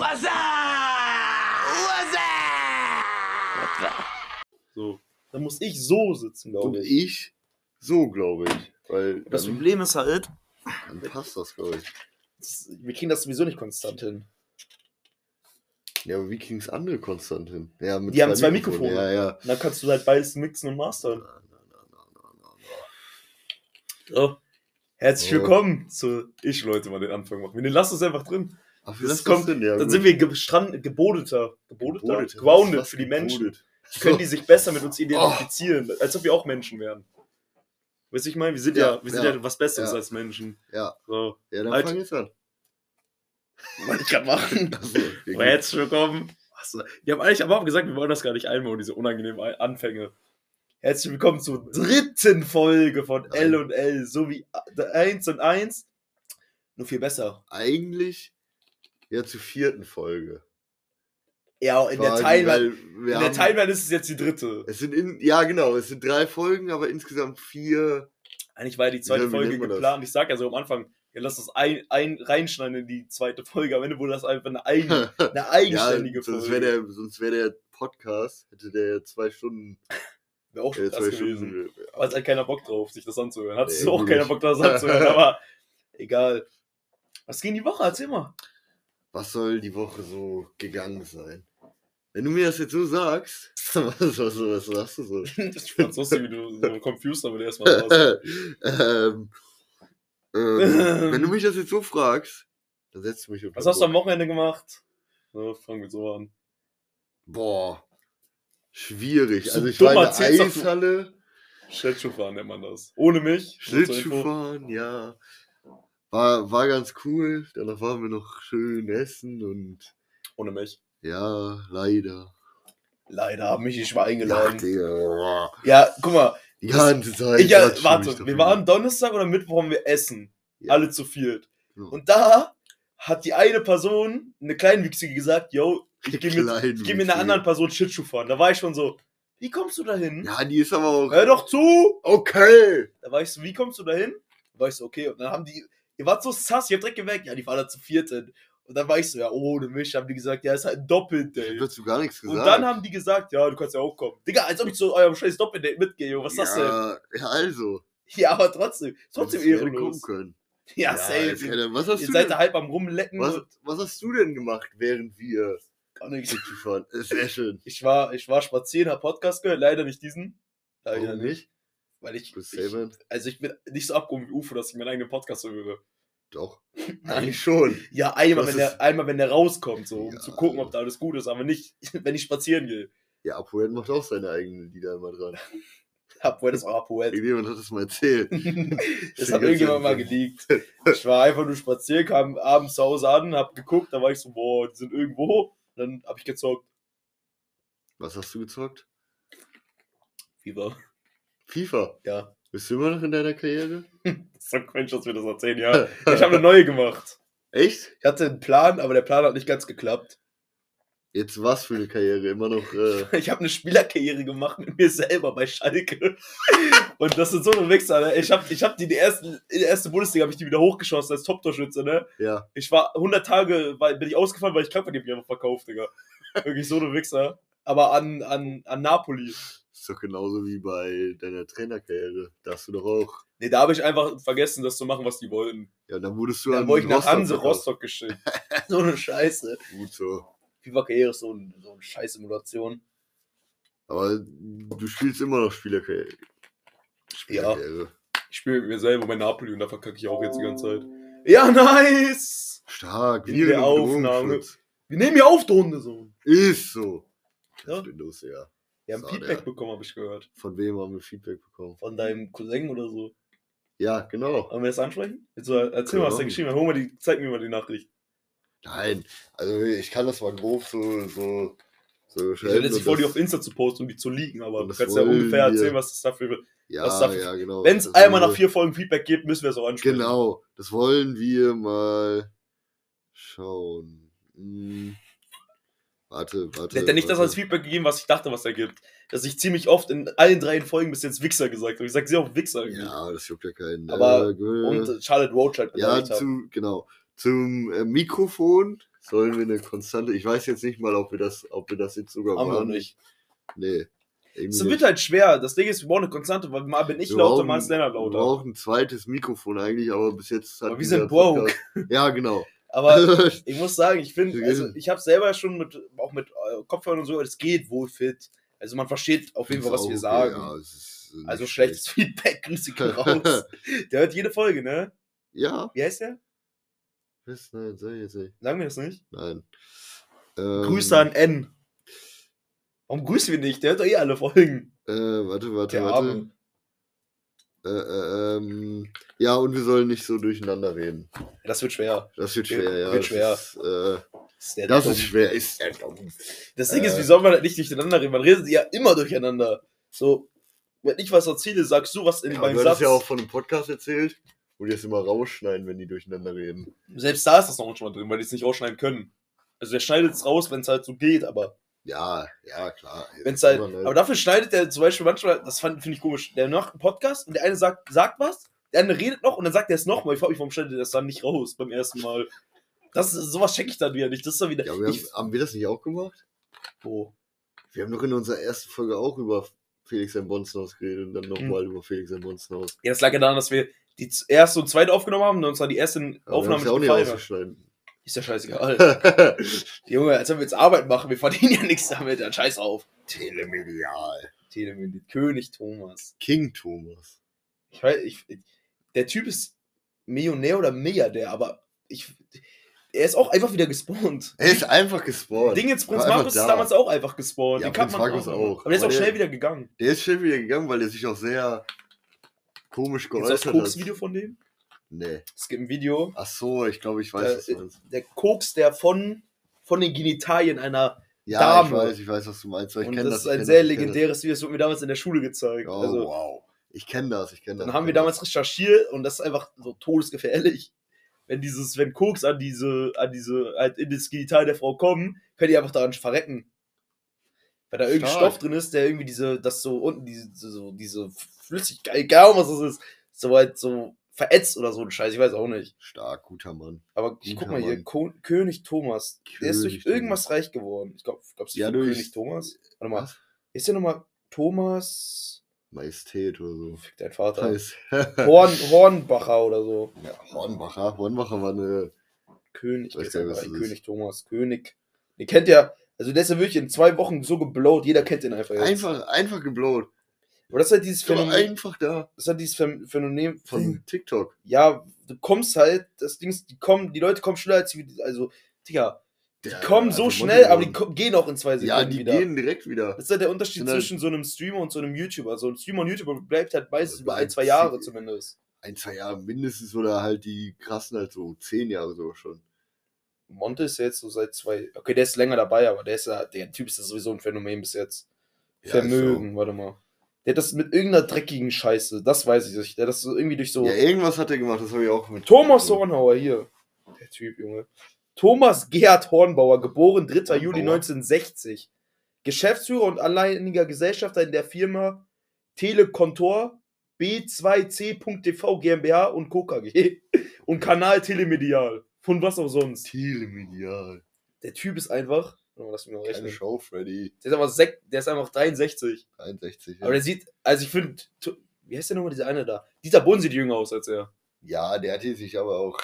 What's up? What's up? So. Dann muss ich so sitzen, glaube ich. ich so, glaube ich. Weil Das dann, Problem ist halt, dann passt das, glaube ich. das- wir kriegen das sowieso nicht konstant hin. Ja, aber wie kriegen es andere konstant hin? Ja, mit Die haben zwei Mikrofonen. Mikrofone. Ja, ja. Und dann kannst du halt beides mixen und mastern. Na, na, na, na, na, na. So. Herzlich willkommen zu Ich, Leute, mal den Anfang machen. Wir lassen es einfach drin. Wie Das lass kommt- das denn? Ja, Dann gut. sind wir gestrand, gebodeter. Gebodeter? Gebodet. Grounded Was für die Menschen. gebodet? Können die sich besser mit uns identifizieren, als ob wir auch Menschen wären. Weißt du, ich meine, wir sind ja, Ja, wir sind ja, ja, was Besseres als Menschen. Ja, So. ja, dann Halt. fang jetzt an. Wollte ich gerade machen. Aber herzlich willkommen. Achso, Wir haben eigentlich am Anfang gesagt, wir wollen das gar nicht einbauen, diese unangenehmen Anfänge. Herzlich willkommen zur dritten Folge von Nein. L und L, so wie 1 und 1. Nur viel besser. Eigentlich ja zur vierten Folge. Ja, in der Timeline, weil wir in der Timeline ist es jetzt die dritte. Es sind in, ja genau, es sind drei Folgen, aber insgesamt vier. Eigentlich war ja die zweite Folge das? geplant. Ich sag ja so am Anfang, ja, lass das ein, ein, reinschneiden in die zweite Folge. Am Ende wurde das einfach eine, eigen, eine eigenständige ja, sonst Folge. der, sonst wäre der Podcast, hätte der zwei Stunden, Wäre auch krass zwei gewesen. Stunden. Aber es hat keiner Bock drauf, sich das anzuhören. Hat Nee, auch keiner. Bock, das anzuhören, aber egal. Was ging die Woche? Erzähl mal. Was soll die Woche so gegangen sein? Wenn du mir das jetzt so sagst, was, was, was sagst du so? Ich fand's lustig, wie du so confused damit erstmal warst. ähm, ähm, wenn du mich das jetzt so fragst, dann setzt du mich unter Was hast du am. Wochenende gemacht? So, fangen wir so an. Boah, schwierig. So Also ich dumm, war in der. Eishalle, Schlittschuhfahren nennt man das. Ohne mich. Schlittschuhfahren, ja. War, war ganz cool. Danach waren wir noch schön essen und Ohne mich. ja, leider. Leider haben mich nicht mal Ja, eingeladen. Digga. Ja, guck mal. Die ganze Zeit. Ich, ja, warte, wir waren Donnerstag oder Mittwoch haben wir Essen. Ja. Alle zu viert. Ja. Und da hat die eine Person, eine Kleinwüchsige, gesagt, yo, ich gehe mit, ich geh mit einer anderen Person Schlittschuh fahren. Da war ich schon so, wie kommst du da hin? Ja, die ist aber auch. Hör doch zu! Okay. Da war ich so, wie kommst du da hin? Da war ich so, okay. Und dann haben die, ihr wart so sass, ihr habt direkt geweckt. Ja, die waren da zu viert hin. Und dann war ich so, ja, ohne mich. Haben die gesagt, ja, ist halt ein Ich Doppeldate. dazu gar nichts Und gesagt. dann haben die gesagt, ja, du kannst ja auch kommen. Digga, als ob ich zu eurem scheiß Doppeldate mitgehe. Junge. Was ist das denn? ja, ja, also. Ja, aber trotzdem, trotzdem ehrenlos. können. Ja, jetzt safe. Was hast Ihr du seid denn, da halb am Rumlecken. was, und was hast du denn gemacht, während wir gar nichts. Sehr schön. Ich war, ich war spazieren, hab Podcast gehört, leider nicht diesen. Leider Warum nicht. Weil ich, ich also ich bin nicht so abgehoben wie UFO, dass ich meinen eigenen Podcast so höre. Doch. Eigentlich schon. Ja, einmal, Das wenn der, einmal, wenn der rauskommt, so, um Ja, zu gucken, ob da alles gut ist, aber nicht, wenn ich spazieren gehe. Ja, Apoel macht auch seine eigenen Lieder immer dran. Apoet ist auch Apoet. Irgendjemand hat das mal erzählt. das hat irgendjemand mal geleakt. Ich war einfach nur spazieren, kam abends zu Hause an, hab geguckt, da war ich so, boah, die sind irgendwo. Dann hab ich gezockt. Was hast du gezockt? FIFA. FIFA. Ja. Bist du immer noch in deiner Karriere? So cringe, dass wir das erzählen, ja. Ich habe eine neue gemacht. Echt? Ich hatte einen Plan, aber der Plan hat nicht ganz geklappt. Jetzt was für eine Karriere? Immer noch. Äh, Ich habe eine Spielerkarriere gemacht mit mir selber bei Schalke. Und das sind so eine Wichser, ne? Ich habe ich hab die, die ersten, in der ersten Bundesliga habe ich die wieder hochgeschossen als Top-Torschütze, ne? ja. Ich war 100 Tage, weil, bin ich ausgefallen, weil ich krank war, die hab ich einfach verkauft, Digga. Wirklich so eine Wichser. Aber an, an, an Napoli. Ist doch genauso wie bei deiner Trainerkarriere. Da hast du doch auch. Ne, da habe ich einfach vergessen, das zu machen, was die wollten. Ja, dann wurdest du Dann an wurde ich nach Rostock Hanse verkauft. Rostock geschickt. so eine Scheiße. Gut so. FIFA-Karriere ist so, ein, so eine Scheiß-Simulation. Aber du spielst immer noch Spielerkarriere. Spielerkarriere. Ich spiele mit mir selber bei Napoli und da verkacke ich auch jetzt die ganze Zeit. Ja, nice! Stark. In Viren der Aufnahme. Wir nehmen ja auf, die Runde so. Ist so. Ja. Windows, ja. Wir haben So, Feedback der- bekommen, habe ich gehört. Von wem haben wir Feedback bekommen? Von deinem Cousin oder so. Ja, genau. Wollen wir das ansprechen? Du, erzähl mal, was der Ja. geschrieben hat. Hol mal die, zeig mir mal die Nachricht. Nein, also ich kann das mal grob so, so, so Ich hätte jetzt vor, die auf Insta zu posten und die zu leaken, aber du kannst ja ungefähr wir. erzählen, was das dafür Ja, was dafür- ja, genau. Wenn es einmal nach vier Folgen Feedback gibt, müssen wir es auch ansprechen. Genau, das wollen wir mal schauen. Hm. Warte, warte. Hat ja nicht das warte. als Feedback gegeben, was ich dachte, was er gibt. Dass ich ziemlich oft in allen drei Folgen bis jetzt Wichser gesagt habe. Ich sag sehr oft Wichser irgendwie. Ja, das juckt ja keinen. Aber- äh, Und Charlotte Roach halt ja, zu, genau. Zum äh, Mikrofon sollen wir eine konstante. Ich weiß jetzt nicht mal, ob wir das, ob wir das jetzt sogar Haben wir waren. nicht. Nee. Es wird halt schwer. Das Ding ist, wir brauchen eine Konstante, weil mal bin ich Wir lauter, brauchen- mal ist Lennart Wir lauter. brauchen ein zweites Mikrofon eigentlich, aber bis jetzt hat Aber wir sind broke. Ja, genau. Aber ich muss sagen, ich finde, also ich habe selber schon mit, auch mit äh, Kopfhörern und so, es geht wohl fit. Also man versteht auf jeden Fall, was wir auch sagen. okay, Ja, also schlechtes Feedback, Grüße gehen raus. Der hört jede Folge, ne? Ja, Wie heißt der? was? Nein, sag ich jetzt nicht. Sagen wir das nicht? Nein. Ähm, Grüße an N. Warum grüßen wir nicht? Der hört doch eh alle Folgen. Äh, warte, warte, Der warte. Arme. Äh, äh, ähm, ja, und wir sollen nicht so durcheinander reden. Das wird schwer. Das wird schwer, ja. wird das schwer. Ist, äh, Das ist, der das ist schwer, ist. Das Ding ist, Äh. wie soll man das nicht durcheinander reden? Man redet ja immer durcheinander. So, wenn ich was erzähle, sagst du was in Ja, meinem du Satz. hast ja auch von einem Podcast erzählt, wo die das immer rausschneiden, wenn die durcheinander reden. Selbst da ist das noch manchmal drin, weil die es nicht rausschneiden können. Also der schneidet es raus, wenn es halt so geht, aber Ja, ja, klar. wenn es halt. Aber ne- Aber dafür schneidet der zum Beispiel manchmal, das fand- finde ich komisch, der macht einen Podcast und der eine sagt, sagt was, der andere redet noch und dann sagt er es nochmal. Ich frage mich, warum schneidet er das dann nicht raus beim ersten Mal? Das sowas checke ich dann wieder nicht. Das ist dann wieder. ja, wir haben, ich, haben wir das nicht auch gemacht? wo? Wir haben doch in unserer ersten Folge auch über Felix ein Bonzenhaus geredet und dann Hm. nochmal über Felix ein Bonzenhaus. Ja, das lag ja daran, dass wir die erste und zweite aufgenommen haben und uns dann die erste wir Aufnahme ja auch nicht nicht gefallen hat. ausgeschneiden. Ist ja scheißegal. Junge, als wenn wir jetzt Arbeit machen, wir verdienen ja nichts damit, dann scheiß auf. Telemedial. Telemedien, König Thomas. King Thomas. Ich weiß, ich, der Typ ist Millionär oder Milliardär, aber ich, er ist auch einfach wieder gespawnt. Er ist einfach gespawnt. Ding jetzt Prinz Markus ist da. damals auch einfach gespawnt. Ja, Den Prinz Markus auch. auch. Aber der ist auch der- schnell wieder gegangen. Der ist schnell wieder gegangen, weil er sich auch sehr komisch das geäußert hat. Koks-Video von dem? Nee. Es gibt ein Video. Ach so, ich glaube, ich weiß, Äh, was. Der Koks, der von, von den Genitalien einer. Ja, ich Dame. weiß, ich weiß, was du meinst. Ich und kenn das ist ich ein sehr ich kenn legendäres Video, das wurde mir damals in der Schule gezeigt. Das. Oh, also, wow. Ich kenne das, ich kenne das. Dann haben ich wir damals recherchiert und das ist einfach so todesgefährlich. Wenn dieses, wenn Koks an diese, an diese, halt in das Genital der Frau kommen, können die einfach daran verrecken. Weil da irgendein. Stoff drin ist, der irgendwie diese, das so unten, diese, so, diese Flüssigkeit, egal was das ist, so halt so verätzt oder so ein Scheiß, ich weiß auch nicht. Stark, guter Mann. Aber ich Guter guck mal hier. Ko König Thomas. der ist durch König irgendwas reich geworden. Ich glaube, glaubst du, Ja, durch- König Thomas? Warte mal, Was? ist der nochmal Thomas? Majestät oder so. Fick dein Vater. Heiß. Horn, Hornbacher oder so. ja, Hornbacher. Hornbacher war eine. König, Weiß gar nicht, König Thomas, König. Den kennt ja, also der ist ja wirklich in zwei Wochen so geblowt, jeder kennt den einfach jetzt. Einfach, einfach geblowt. Aber das ist halt dieses Phänomen, einfach da. das ist halt dieses Phän- Phänomen von, Von TikTok. ja, du kommst halt, das Ding ist, die kommen, die Leute kommen schneller als die, also, Digga, die Der- kommen so also schnell, aber die gehen auch in zwei Sekunden Ja, die wieder. gehen direkt wieder. Das ist halt der Unterschied Sind halt- zwischen so einem Streamer und so einem YouTuber. So ein Streamer und YouTuber bleibt halt meistens über ein, zwei Jahre zumindest. Ein, zwei Jahre mindestens oder halt die krassen halt so zehn Jahre so schon. Monte ist ja jetzt so seit zwei, okay, der ist länger dabei, aber der ist ja, der Typ ist ja sowieso ein Phänomen bis jetzt. Ja, Vermögen, warte mal. Der hat das mit irgendeiner dreckigen Scheiße, das weiß ich nicht. Der hat das so irgendwie durch so. Ja, irgendwas hat er gemacht, das habe ich auch mit. Thomas Hornauer hier. Der Typ, Junge. Thomas Gerhard Hornbauer, geboren 3. Juli Hornbauer. 1960. Geschäftsführer und alleiniger Gesellschafter in der Firma Telekontor B2C.TV GmbH und Co. KG und Kanal Telemedial. Von was auch sonst. Telemedial. Der Typ ist einfach. Warte mal, mal Keine. Show, Freddy. Der ist einfach, sek- der ist einfach 63. 63. Ja. Aber der sieht, also ich finde, wie heißt der nochmal, dieser eine da? Dieter Bohlen sieht jünger aus als er. ja, der hat hier sich aber auch.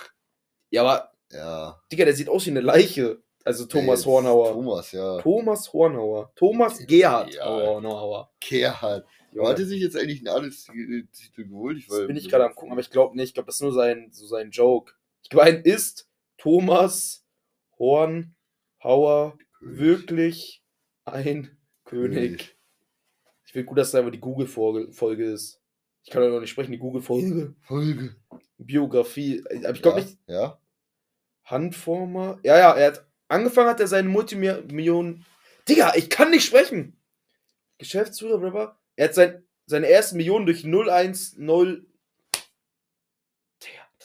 Ja, aber, Ja. Digga, der sieht aus wie eine Leiche. Also Thomas Jetzt Hornauer. Thomas, ja. Thomas Hornauer. Thomas Gerhard Ja. Hornauer. Gerhard. Junge, Hat er sich jetzt eigentlich einen Adelstitel geholt? Ich das bin ich gerade am gucken, aber ich glaube nicht. Ich glaube, das ist nur sein, so sein Joke. Ich meine, ist Thomas Hornauer König. wirklich ein König? Ich finde gut, dass da einfach die Google-Folge ist. Ich kann doch noch nicht sprechen, die Google-Folge. Folge. Biografie. Aber ich glaube ja, nicht, Ja. Handformer. Ja, ja, er hat angefangen hat er seine Multimillionen. Digga, ich kann nicht sprechen. Geschäftsführer, bla. Er hat sein, seine ersten Millionen durch 010.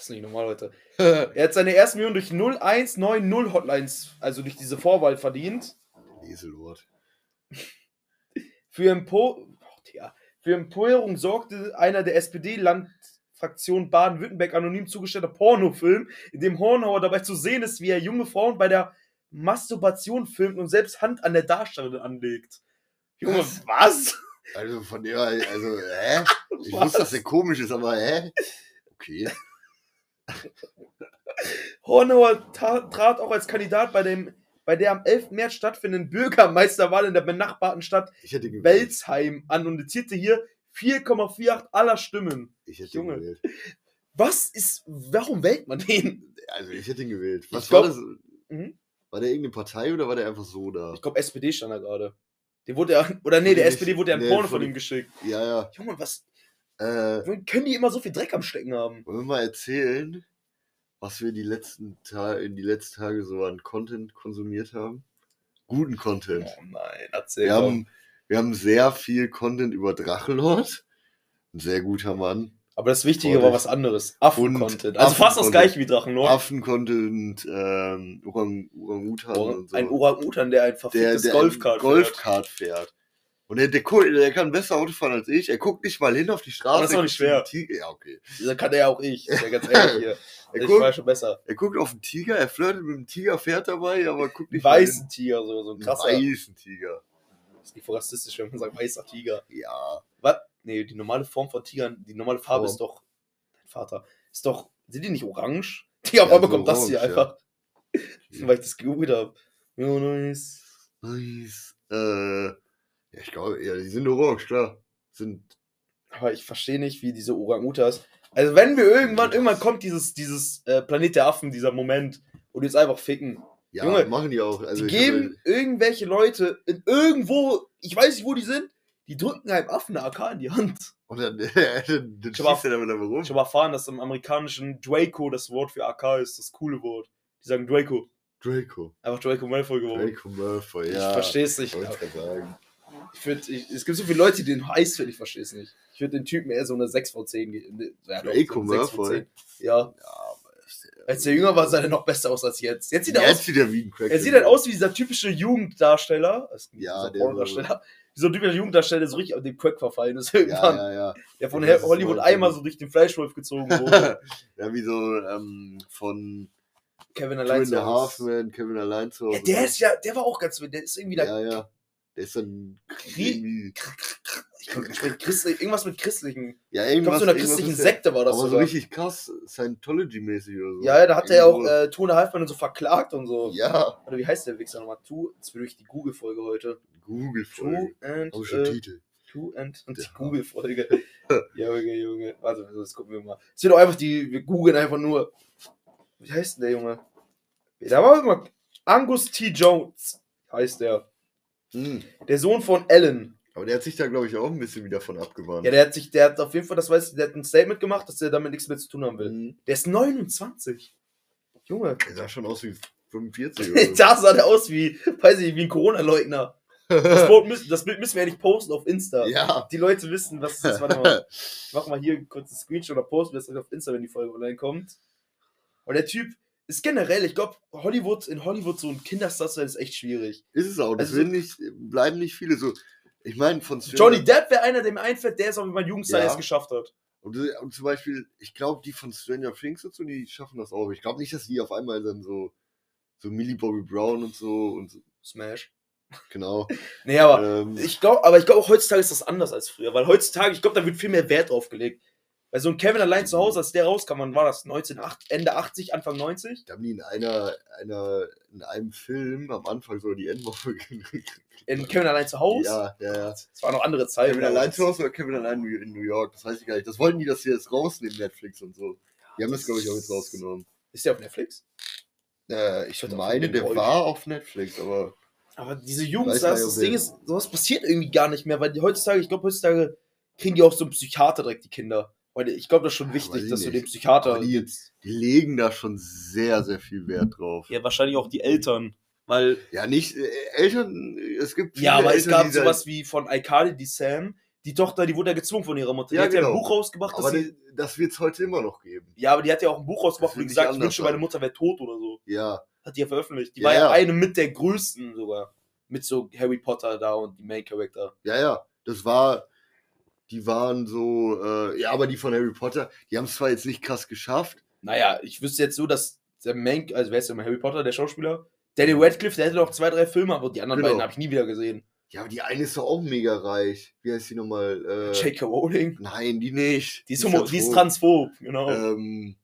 Das ist nicht normal, Leute. Er hat seine ersten Millionen durch 0190 Hotlines, also durch diese Vorwahl verdient. Eselwort. Für, Empo oh. Für Empörung sorgte einer der SPD-Landfraktion Baden-Württemberg anonym zugestellter Pornofilm, in dem Hornauer dabei zu sehen ist, wie er junge Frauen bei der Masturbation filmt und selbst Hand an der Darstellerin anlegt. Junge, Was? was? Also von der, also, hä? Ich Was? wusste, dass der komisch ist, aber hä? Okay. Hornauer trat auch als Kandidat bei, dem, bei der am 11. März stattfindenden Bürgermeisterwahl in der benachbarten Stadt. Welzheim an und notierte hier 4,48 aller Stimmen. Ich hätte Junge. ihn gewählt. Was ist, warum wählt man den? Also ich hätte ihn gewählt. Was Ich war glaub- das? Mhm. War der irgendeine Partei oder war der einfach so da? Ich glaube, SPD stand da gerade. Den wurde ja, oder nee, der Nicht- SPD wurde ja ein nee, Porno von von ihm geschickt. Ja, ja. Junge, was, Äh, können die immer so viel Dreck am Stecken haben? wollen wir mal erzählen, was wir die letzten Ta in die letzten Tage so an Content konsumiert haben? Guten Content. Oh nein, erzähl Wir doch. haben, wir haben sehr viel Content über Drachenlord. Ein sehr guter Mann. Aber das Wichtige Voll. war was anderes. Affen-Content. Also fast das gleiche wie Drachenlord. Affen-Content, ähm, Orang Orang-Utan und so. Ein Orang-Utan, der ein verficktes der Golfkart fährt. Golfkart fährt. Und der, der, der kann besser Auto fahren als ich. Er guckt nicht mal hin auf die Straße. Aber das ist auch er nicht schwer. Ja, okay. Da kann er ja auch ich. Ist ja ganz ehrlich hier. Er ich guckt, war schon besser. er guckt auf den Tiger, er flirtet mit dem Tiger, fährt dabei, aber guckt nicht weißen Tiger, so, so ein krasser. weißen Tiger. Das ist nicht rassistisch, wenn man sagt weißer Tiger. Ja. Was? Nee, die normale Form von Tigern, die normale Farbe Form. ist doch. Dein Vater. Ist doch. Sind die nicht orange? Die auf Ja, so kommt das hier orange, einfach. Weil ich das gegoogelt habe. Ja, nice. Nice. Äh, ja, ich glaube, ja, die sind orange, klar. Sind, Aber ich verstehe nicht, wie diese Orang-Utas. Also, wenn wir irgendwann, irgendwann kommt dieses, dieses äh, Planet der Affen, dieser Moment, die uns einfach ficken. ja, Junge, machen die auch. Also die ich geben irgendwelche Leute in irgendwo, ich weiß nicht, wo die sind, die drücken einem Affen eine AK in die Hand. Und dann, dann, dann Ich hab schießt er damit aber rum. Ich habe erfahren, dass im amerikanischen Draco das Wort für AK ist, das coole Wort. Die sagen Draco. Draco. Einfach Draco Malfoy geworden. Draco Malfoy, Ich ja. verstehe es nicht. Ich sagen. Ich find, ich, es gibt so viele Leute, die den heiß finden, ich verstehe es nicht. Ich würde den Typen eher so eine 6 von 10 geben. Ja, doch, Draco so eine 6 von Malfoy? 10. Ja, Ja, aber ist der- als er jünger war, sah er noch besser aus als jetzt. Jetzt sieht er aus, Jetzt sieht er wie ein Crack. er sieht halt aus wie dieser typische Jugenddarsteller. Ja, der Pornodarsteller. Dieser typische Jugenddarsteller, der so richtig auf den Crack verfallen ist Ja, irgendwann. ja, ja. Der von ist Hollywood so- einmal so durch den Fleischwolf gezogen wurde. ja, wie so ähm, von Kevin allein zu Hause. Kevin allein zu Ja, Hause. der ist ja, der war auch ganz, der ist irgendwie da. Ja, ja. Der ist dann Krie- irgendwie. Ich glaub, ich mein, christlich, irgendwas mit christlichen. Ja, Ich glaube, irgendwas. so einer irgendwas christlichen Sekte war das Aber so sogar. richtig krass, Scientology-mäßig oder so. Ja, ja, da hat er ja auch äh, Tone Halfmann und so verklagt und so. Ja, Oder wie heißt der Wichser nochmal? Two, jetzt will ich die Google-Folge heute. Two Google-Folge. and, Hab ich schon äh, Titel. Two and, und die Ja. Google-Folge. Junge, Junge. Warte, das gucken wir mal. Es wird doch einfach die, wir googeln einfach nur. Wie heißt denn der Junge? Da war mal Angus T. Jones, heißt der. Hm. Der Sohn von Ellen. Aber der hat sich da, glaube ich, auch ein bisschen wieder von abgewandt. Ja, der hat sich, der hat auf jeden Fall, das weiß ich, der hat ein Statement gemacht, dass er damit nichts mehr zu tun haben will. Mhm. Der ist 29. Junge. Der sah schon aus wie 45 oder so. da sah der aus wie, weiß ich, wie ein Corona-Leugner. Das, Bild müssen- das Bild müssen wir ja nicht posten auf Insta. ja. Die Leute wissen, was das ist. Warte mal. Ich mach mal hier kurz einen Screenshot oder posten wir das auf Insta, wenn die Folge online kommt. Und der Typ ist generell, ich glaube, Hollywood, in Hollywood so ein Kinderstar zu sein, ist echt schwierig. Ist es auch. Das Also- nicht, bleiben nicht viele so. Ich meine, von Stranger- Johnny Depp wäre einer, der mir einfällt, der es auch mit meinem Jugendstar Ja. erst geschafft hat. Und, äh, und zum Beispiel, ich glaube, die von Stranger Things und so, die schaffen das auch. Ich glaube nicht, dass die auf einmal dann so, so Millie Bobby Brown und so und so, Smash. genau. Nee, aber ähm, Ich glaube, aber ich glaube heutzutage ist das anders als früher, weil heutzutage, ich glaube, da wird viel mehr Wert drauf gelegt. Weil so ein Kevin allein zu Hause, als der rauskam, wann war das? 1980, Ende 80, Anfang 90? da haben die in einer, einer, in einem Film am Anfang so die Endwoche In Kevin allein zu Hause? Ja, ja, ja. Das waren noch andere Zeiten. Kevin allein zu Hause oder Kevin allein in New York? Das weiß ich gar nicht. Das wollten die, dass sie jetzt rausnehmen, Netflix und so. Die haben das, glaube ich, auch jetzt rausgenommen. Ist der auf Netflix? Äh, ich auf meine, der Bräuch. war auf Netflix, aber Aber diese nicht, das ob Ding ist, sowas passiert irgendwie gar nicht mehr, weil die heutzutage, ich glaube, heutzutage kriegen die auch so einen Psychiater direkt, die Kinder. Weil ich glaube, das ist schon Ja, wichtig, weiß dass du den. Psychiater. Die, die legen da schon sehr, sehr viel Wert drauf. ja, wahrscheinlich auch die Eltern. Weil Ja, nicht äh, Eltern, es gibt Ja, aber es Eltern, gab die da- sowas wie von Aikali, die Sam. Die Tochter, die wurde ja gezwungen von ihrer Mutter. Ja, die hat ja ein genau. Buch rausgebracht, Aber sie. das, das wird es heute immer noch geben. Ja, aber die hat ja auch ein Buch rausgebracht, wo die gesagt, ich anders wünschte, meine. Mutter wäre tot oder so. Ja, Hat die ja veröffentlicht. Die Ja, war ja, ja. eine mit der größten sogar. Mit so Harry Potter da und die Main Character. ja, ja. Das war, die waren so, äh, ja, aber die von Harry Potter, die haben es zwar jetzt nicht krass geschafft. Naja, ich wüsste jetzt so, dass der Main, also wer ist denn Harry Potter, der Schauspieler? Danny Radcliffe, der hätte noch zwei, drei Filme, aber die anderen Genau. beiden habe ich nie wieder gesehen. Ja, aber die eine ist doch auch mega reich. Wie heißt die nochmal? Äh, J.K. Rowling. Nein, die nicht. Die ist, ja homo, die ist transphob, genau. Ähm,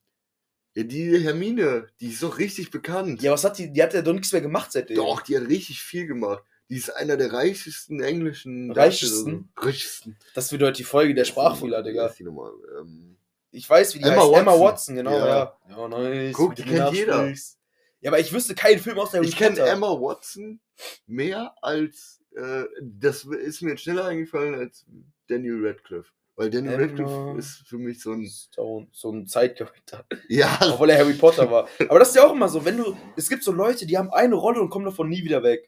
ja, die Hermine, die ist doch richtig bekannt. Ja, was hat die? Die hat ja doch nichts mehr gemacht seitdem. Doch, die hat richtig viel gemacht. Die ist einer der reichsten englischen Reichsten? Darsteller. Reichsten. Das wird heute die Folge der Sprachfehler, Digga. die nochmal? Ähm, Ich weiß, wie die Emma heißt. Emma Watson. Watson, genau, ja. Ja. Ja, nice. Guck, die kennt jeder. Ja, aber ich wüsste keinen Film aus der ich kenne Emma Watson mehr als, äh, das ist mir jetzt schneller eingefallen als Daniel Radcliffe. Weil Daniel Emma. Radcliffe ist für mich so ein, So, so ein Zeitcharakter. ja, Obwohl er Harry Potter war. Aber das ist ja auch immer so, wenn du. Es gibt so Leute, die haben eine Rolle und kommen davon nie wieder weg.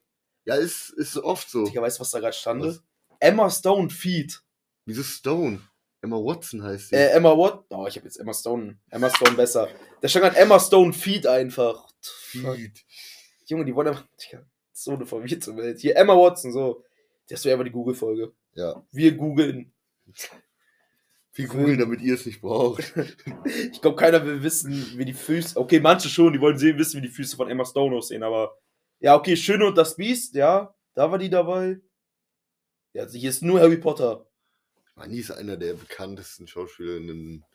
Ja, ist, ist oft so. Digga, weißt du, was da gerade stand? Was? Emma Stone Feed. Wieso Stone? Emma Watson heißt sie. Äh, Emma What? Oh, ich habe jetzt Emma Stone. Emma Stone besser. Da stand gerade Emma Stone Feed einfach. Feed. Junge, die wollen einfach. Digga, so eine verwirrte Welt. Hier, Emma Watson, so. Das wäre aber die Google-Folge. Ja. Wir googeln. Wir googeln, damit ihr es nicht braucht. Ich glaube, keiner will wissen, wie die Füße. Okay, manche schon, die wollen sehen, wissen, wie die Füße von Emma Stone aussehen, aber. Ja, okay, Schöne und das Biest, ja. Da war die dabei. Ja, also hier ist nur Harry Potter. Manni ist einer der bekanntesten Schauspielerinnen.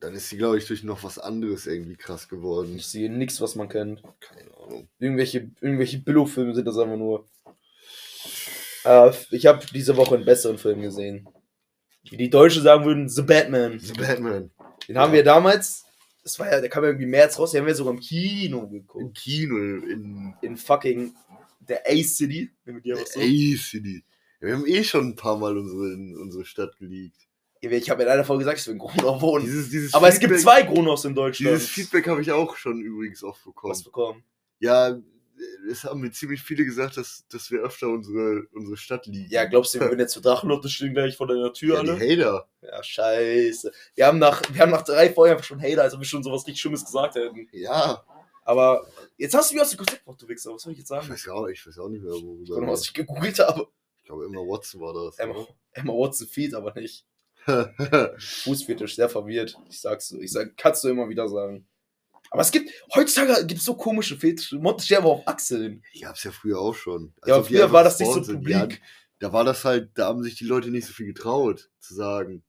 Dann ist sie, glaube ich, durch noch was anderes irgendwie krass geworden. Ich sehe nichts, was man kennt. Keine Ahnung. Irgendwelche, irgendwelche Billo-Filme sind das einfach nur. Äh, ich habe diese Woche einen besseren Film gesehen. Wie die Deutschen sagen würden, The Batman. The Batman. Den haben wir damals, das war ja, der kam ja irgendwie im März raus, den haben wir sogar im Kino Im geguckt. Kino, in In fucking der A-City, die so. A-City. Ja, wir haben eh schon ein paar Mal unsere, unsere Stadt geleakt. Ich habe ja leider vorher gesagt, dass wir in Gronau wohnen. Dieses, dieses Aber es gibt Feedback- zwei Gronaus in Deutschland. Dieses Feedback habe ich auch schon übrigens oft bekommen. Was bekommen. Ja, es haben mir ziemlich viele gesagt, dass, dass wir öfter unsere, unsere Stadt liegen. Ja, glaubst du, wir würden jetzt zu Drachenlotte stehen gleich vor deiner Tür ja die alle? Hater. Ja, scheiße. Wir haben nach, wir haben nach drei Folgen einfach schon Hater, als ob wir schon sowas richtig Schlimmes gesagt hätten. Ja. Aber jetzt hast du mich aus dem Konzept gebracht, du Wichser. Was soll ich jetzt Ich sagen? weiß auch, ich weiß auch nicht mehr, worüber. Oder was ich gegoogelt habe. Ich glaube, Emma Watson war das. Emma, Emma Watson Feed, aber nicht. Fußfetisch, sehr verwirrt. Ich sag's so. Ich sag, kannst du immer wieder sagen. Aber es gibt, heutzutage gibt es so komische Fetische. Monte sterben auf Achseln. Ich hab's ja früher auch schon. Als Ja, aber die früher war das nicht so sind. publik. Ja, da war das halt, da haben sich die Leute nicht so viel getraut, zu sagen.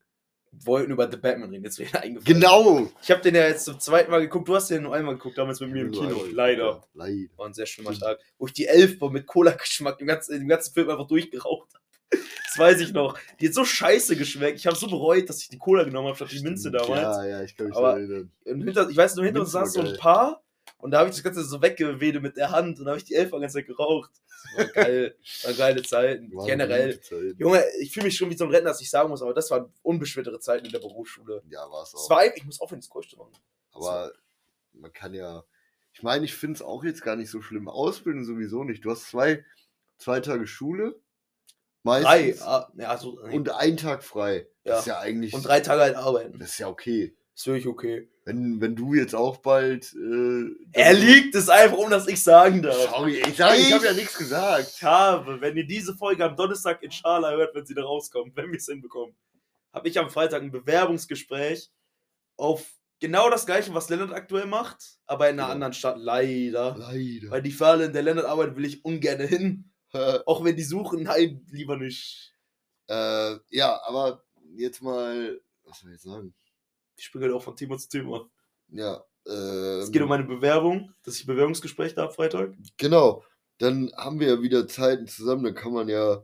Wollten über The Batman reden, jetzt wieder eingefallen. Genau! Ich habe den ja jetzt zum zweiten Mal geguckt. Du hast den nur einmal geguckt, damals mit mir im Kino. Leider. Leider. War ein sehr schlimmer Tag. Wo ich die Elfer mit Cola-Geschmack im ganzen, im ganzen Film einfach durchgeraucht habe. Das weiß ich noch. Die hat so scheiße geschmeckt. Ich habe so bereut, dass ich die Cola genommen habe statt die Minze damals. Ja, ja, ich kann mich Aber- erinnern. Hinter, ich weiß nur, hinter uns war saß so ein. Paar. Und da habe ich das Ganze so weggewedelt mit der Hand. Und da habe ich die Elfer ganze Zeit geraucht. Das war geil. War geile Zeiten. War Generell. gute Zeit. Junge, ich fühle mich schon wie so ein Rentner, dass ich sagen muss, aber das waren unbeschwertere Zeiten in der Berufsschule. Ja, war's Es auch. war einfach, ich muss aufhören, das Geräusch zu machen. Aber man kann ja. Ich meine, ich finde es auch jetzt gar nicht so schlimm. Ausbilden sowieso nicht. Du hast zwei, zwei Tage Schule. Drei, Meistens. ah, ja, so, nee. Und einen Tag frei. Ja. Das ist ja eigentlich. und drei Tage halt arbeiten. Das ist ja okay. Ist wirklich okay. Wenn, wenn du jetzt auch bald. Äh, Er liegt es einfach, um dass ich sagen darf. Sorry, ich, sag, ich Ich- habe ja nichts gesagt. Ich habe, wenn ihr diese Folge am Donnerstag inshallah hört, wenn sie da rauskommt, wenn wir es hinbekommen, habe ich am Freitag ein Bewerbungsgespräch auf genau das gleiche, was Lennart aktuell macht, aber in einer Ja. anderen Stadt, leider. Leider. Weil die Fälle, in der Lennart arbeitet, will ich ungern hin. Auch wenn die suchen, nein, lieber nicht. äh, ja, aber jetzt mal. Was soll ich jetzt sagen? Ich springe halt auch von Thema zu Thema. Ja. Ähm, Es geht um meine Bewerbung, dass ich Bewerbungsgespräch da habe Freitag. Genau. Dann haben wir ja wieder Zeiten zusammen, dann kann man ja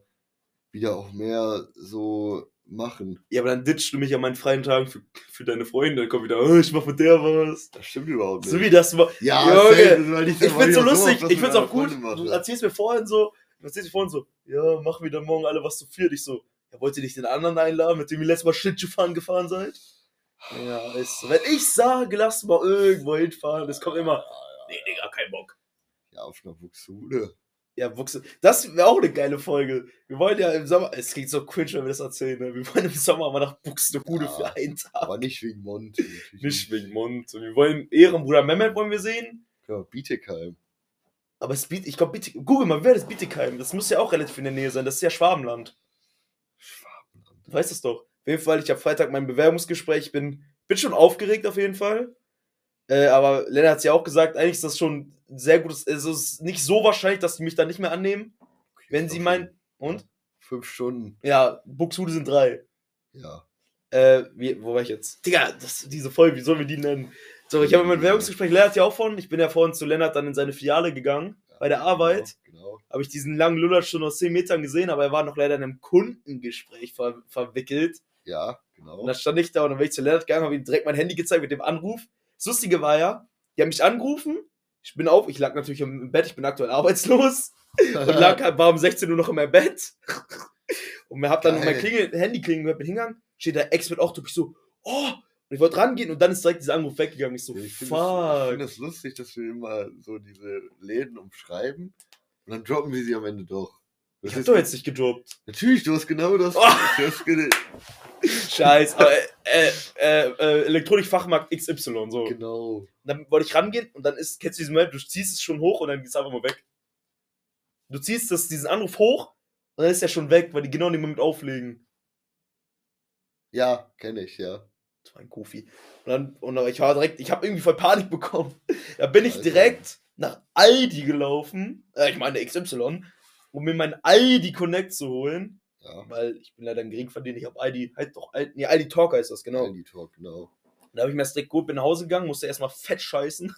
wieder auch mehr so machen. Ja, aber dann ditchst du mich an meinen freien Tagen für, für deine Freunde. Dann kommt wieder, oh, ich mach mit der was. Das stimmt überhaupt nicht. So wie das war. ja, Junge, safe, weil Ich weil find's so das lustig, ich find's auch gut. Du erzählst mir vorhin so, du erzählst mir vorhin so, ja, machen wir dann morgen alle was zu viert. Ich so, ja, wollt ihr nicht den anderen einladen, mit dem ihr letztes Mal Schlittschuh fahren gefahren seid? Ja, ist so. Wenn ich sage, lass mal irgendwo hinfahren, das kommt immer, nee, Digga, kein Bock. Ja, auf einer Buxude. Ja, Wuchse. Das wäre auch eine geile Folge. Wir wollen ja im Sommer, es klingt so cringe, wenn wir das erzählen, ne? wir wollen im Sommer mal nach Buxtehude Ja. für einen Tag. Aber nicht wegen Mond. Nicht wegen Mund. Und wir wollen Ehrenbruder Mehmet wollen wir sehen. Ja, Bietigheim. Aber es bietet, ich glaube, google mal, wer das Bietigheim? Das muss ja auch relativ in der Nähe sein. Das ist ja Schwabenland. Schwabenland. Du weißt es doch. Auf jeden Fall, ich habe Freitag mein Bewerbungsgespräch. Bin, bin schon aufgeregt auf jeden Fall. Äh, aber Lennart hat ja auch gesagt, eigentlich ist das schon sehr gutes. Es ist nicht so wahrscheinlich, dass die mich dann nicht mehr annehmen. Wenn sie meinen. Und? Fünf Stunden, Ja, Buxude sind drei. ja. Äh, wie, wo war ich jetzt? Digga, das, diese Folge, wie sollen wir die nennen? So, ich habe mein Werbungsgespräch, Lennart ja auch von. Ich bin ja vorhin zu Lennart dann in seine Filiale gegangen. Bei der Arbeit. Genau. Habe ich diesen langen Lullert schon aus 10 Metern gesehen, aber er war noch leider in einem Kundengespräch ver verwickelt. Ja, genau. Und dann stand ich da und dann bin ich zu Lennart gegangen, habe ihm direkt mein Handy gezeigt mit dem Anruf. Das Lustige war ja, die haben mich angerufen. Ich bin auf, ich lag natürlich im Bett, ich bin aktuell arbeitslos. Und lag, halt- war um 16 Uhr noch in meinem Bett. Und mir hab dann Geil. mein Klingel, Handy klingen gehört, bin hingegangen, steht der Ex mit ich so, oh! Und ich wollte rangehen und dann ist direkt dieser Anruf weggegangen. Ich so, ich finde es fuck. find das lustig, dass wir immer so diese Läden umschreiben und dann droppen wir sie am Ende doch. Das ich hab doch jetzt nicht gedroppt. Natürlich, du hast genau das. Oh. Ge Scheiß, aber äh, äh, äh, Elektronikfachmarkt XY, so. genau. Und dann wollte ich rangehen und dann ist, kennst du diesen Moment, du ziehst es schon hoch und dann geht es einfach mal weg. Du ziehst das, diesen Anruf hoch und dann ist er schon weg, weil die genau in dem Moment auflegen. Ja, kenne ich, ja. Das war ein Kofi. Und dann, und dann, ich war direkt, ich habe irgendwie voll Panik bekommen. Da bin ich direkt nach Aldi gelaufen, äh, ich meine XY, um mir mein Aldi Connect zu holen, Ja. weil ich bin leider ein Geringverdiener, ich habe Aldi, halt doch, Aldi, nee, Aldi Talk heißt das, genau. Handy Talk, genau. Da habe ich mir das direkt gut, bin nach Hause gegangen, musste erstmal fett scheißen.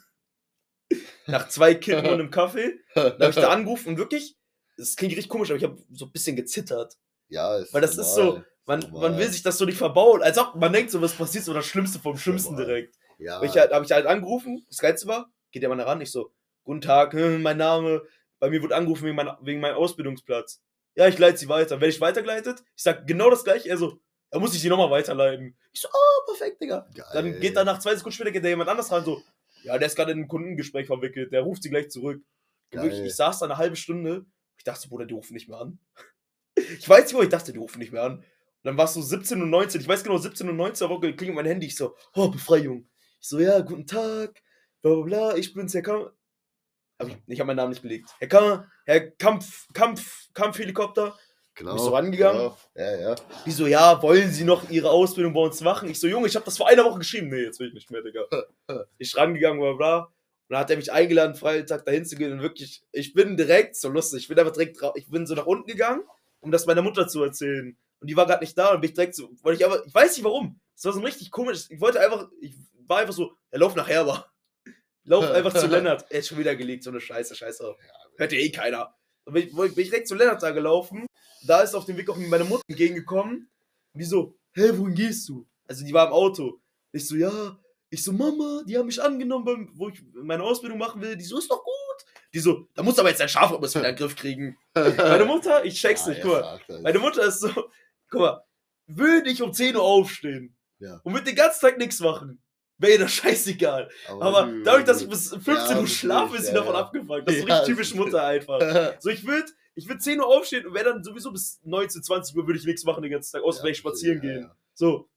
Nach zwei Kippen und einem Kaffee. Da habe ich da angerufen und wirklich, das klingt richtig komisch, aber ich habe so ein bisschen gezittert. Ja, ist Weil das ist normal. Man, Normal. man will sich das so nicht verbauen. Als ob man denkt, so was passiert, so das Schlimmste vom Schlimmsten Normal. direkt. Ja, Hab ich halt, habe ich halt angerufen, das Geilste war, geht der Mann ran, ich so, guten Tag, mein Name, bei mir wurde angerufen wegen, mein, wegen meinem Ausbildungsplatz. Ja, ich leite sie weiter. Werde ich weitergeleitet? Ich sag genau das gleiche, er so, da muss ich sie nochmal weiterleiten. Ich so, oh, perfekt, Digga. geil. Dann geht dann nach zwei Sekunden später geht da jemand anders ran, so, ja, der ist gerade in ein Kundengespräch verwickelt, der ruft sie gleich zurück. Wirklich, ich saß da eine halbe Stunde, ich dachte, Bruder, die rufen nicht mehr an. Ich weiß nicht, wo ich dachte, die rufen nicht mehr an. Und dann war es so 17 und 19, ich weiß genau, 17 und 19 Woche klingelt mein Handy, ich so, oh, Befreiung. Ich so, ja, guten Tag, bla bla bla, ich bin's, Herr Kamp. Hab ich, ich habe meinen Namen nicht belegt. Herr Kamp, Herr Kampf, Kampf, Kampfhelikopter. genau. bist du rangegangen? Genau. Ja, ja. Die so, ja, wollen Sie noch Ihre Ausbildung bei uns machen? Ich so, Junge, ich habe das vor einer Woche geschrieben. Nee, jetzt will ich nicht mehr, Digga. Ich rangegangen, bla bla. Und dann hat er mich eingeladen, Freitag dahin zu gehen. Und wirklich, ich bin direkt, so lustig, ich bin einfach direkt drauf. Ich bin so nach unten gegangen, um das meiner Mutter zu erzählen. Und die war gerade nicht da und bin ich direkt so, wollte ich aber, ich weiß nicht warum. Das war so ein richtig komisch. Ich wollte einfach, ich war einfach so, er lauf nach Herber. Lauf einfach zu Lennart. Er ist schon wieder gelegt, so eine Scheiße, Scheiße. Hört ja eh keiner. Dann bin ich, bin ich direkt zu Lennart da gelaufen. Da ist auf dem Weg auch meine Mutter entgegengekommen. Und die so, hä, wohin gehst du? Also die war im Auto. Ich so, ja. Ich so, Mama, die haben mich angenommen, beim- wo ich meine Ausbildung machen will. Die so, ist doch gut. Die so, da musst du aber jetzt dein Schafrhythmus wieder in den Griff kriegen. Meine Mutter, ich check's nicht, guck mal. Meine Mutter ist so, guck mal, würde ich um 10 Uhr aufstehen Ja. und mit den ganzen Tag nichts machen, wäre ihr das scheißegal. Aber du- dadurch, dass ich bis 15 Ja, Uhr schlafe, ist sie ja, davon abgefuckt. Das ist so richtig typisch Mutter einfach. So, ich würde ich würd 10 Uhr aufstehen und wäre dann sowieso bis 19, 20 Uhr würde ich nichts machen den ganzen Tag, außer vielleicht spazieren gehen. So.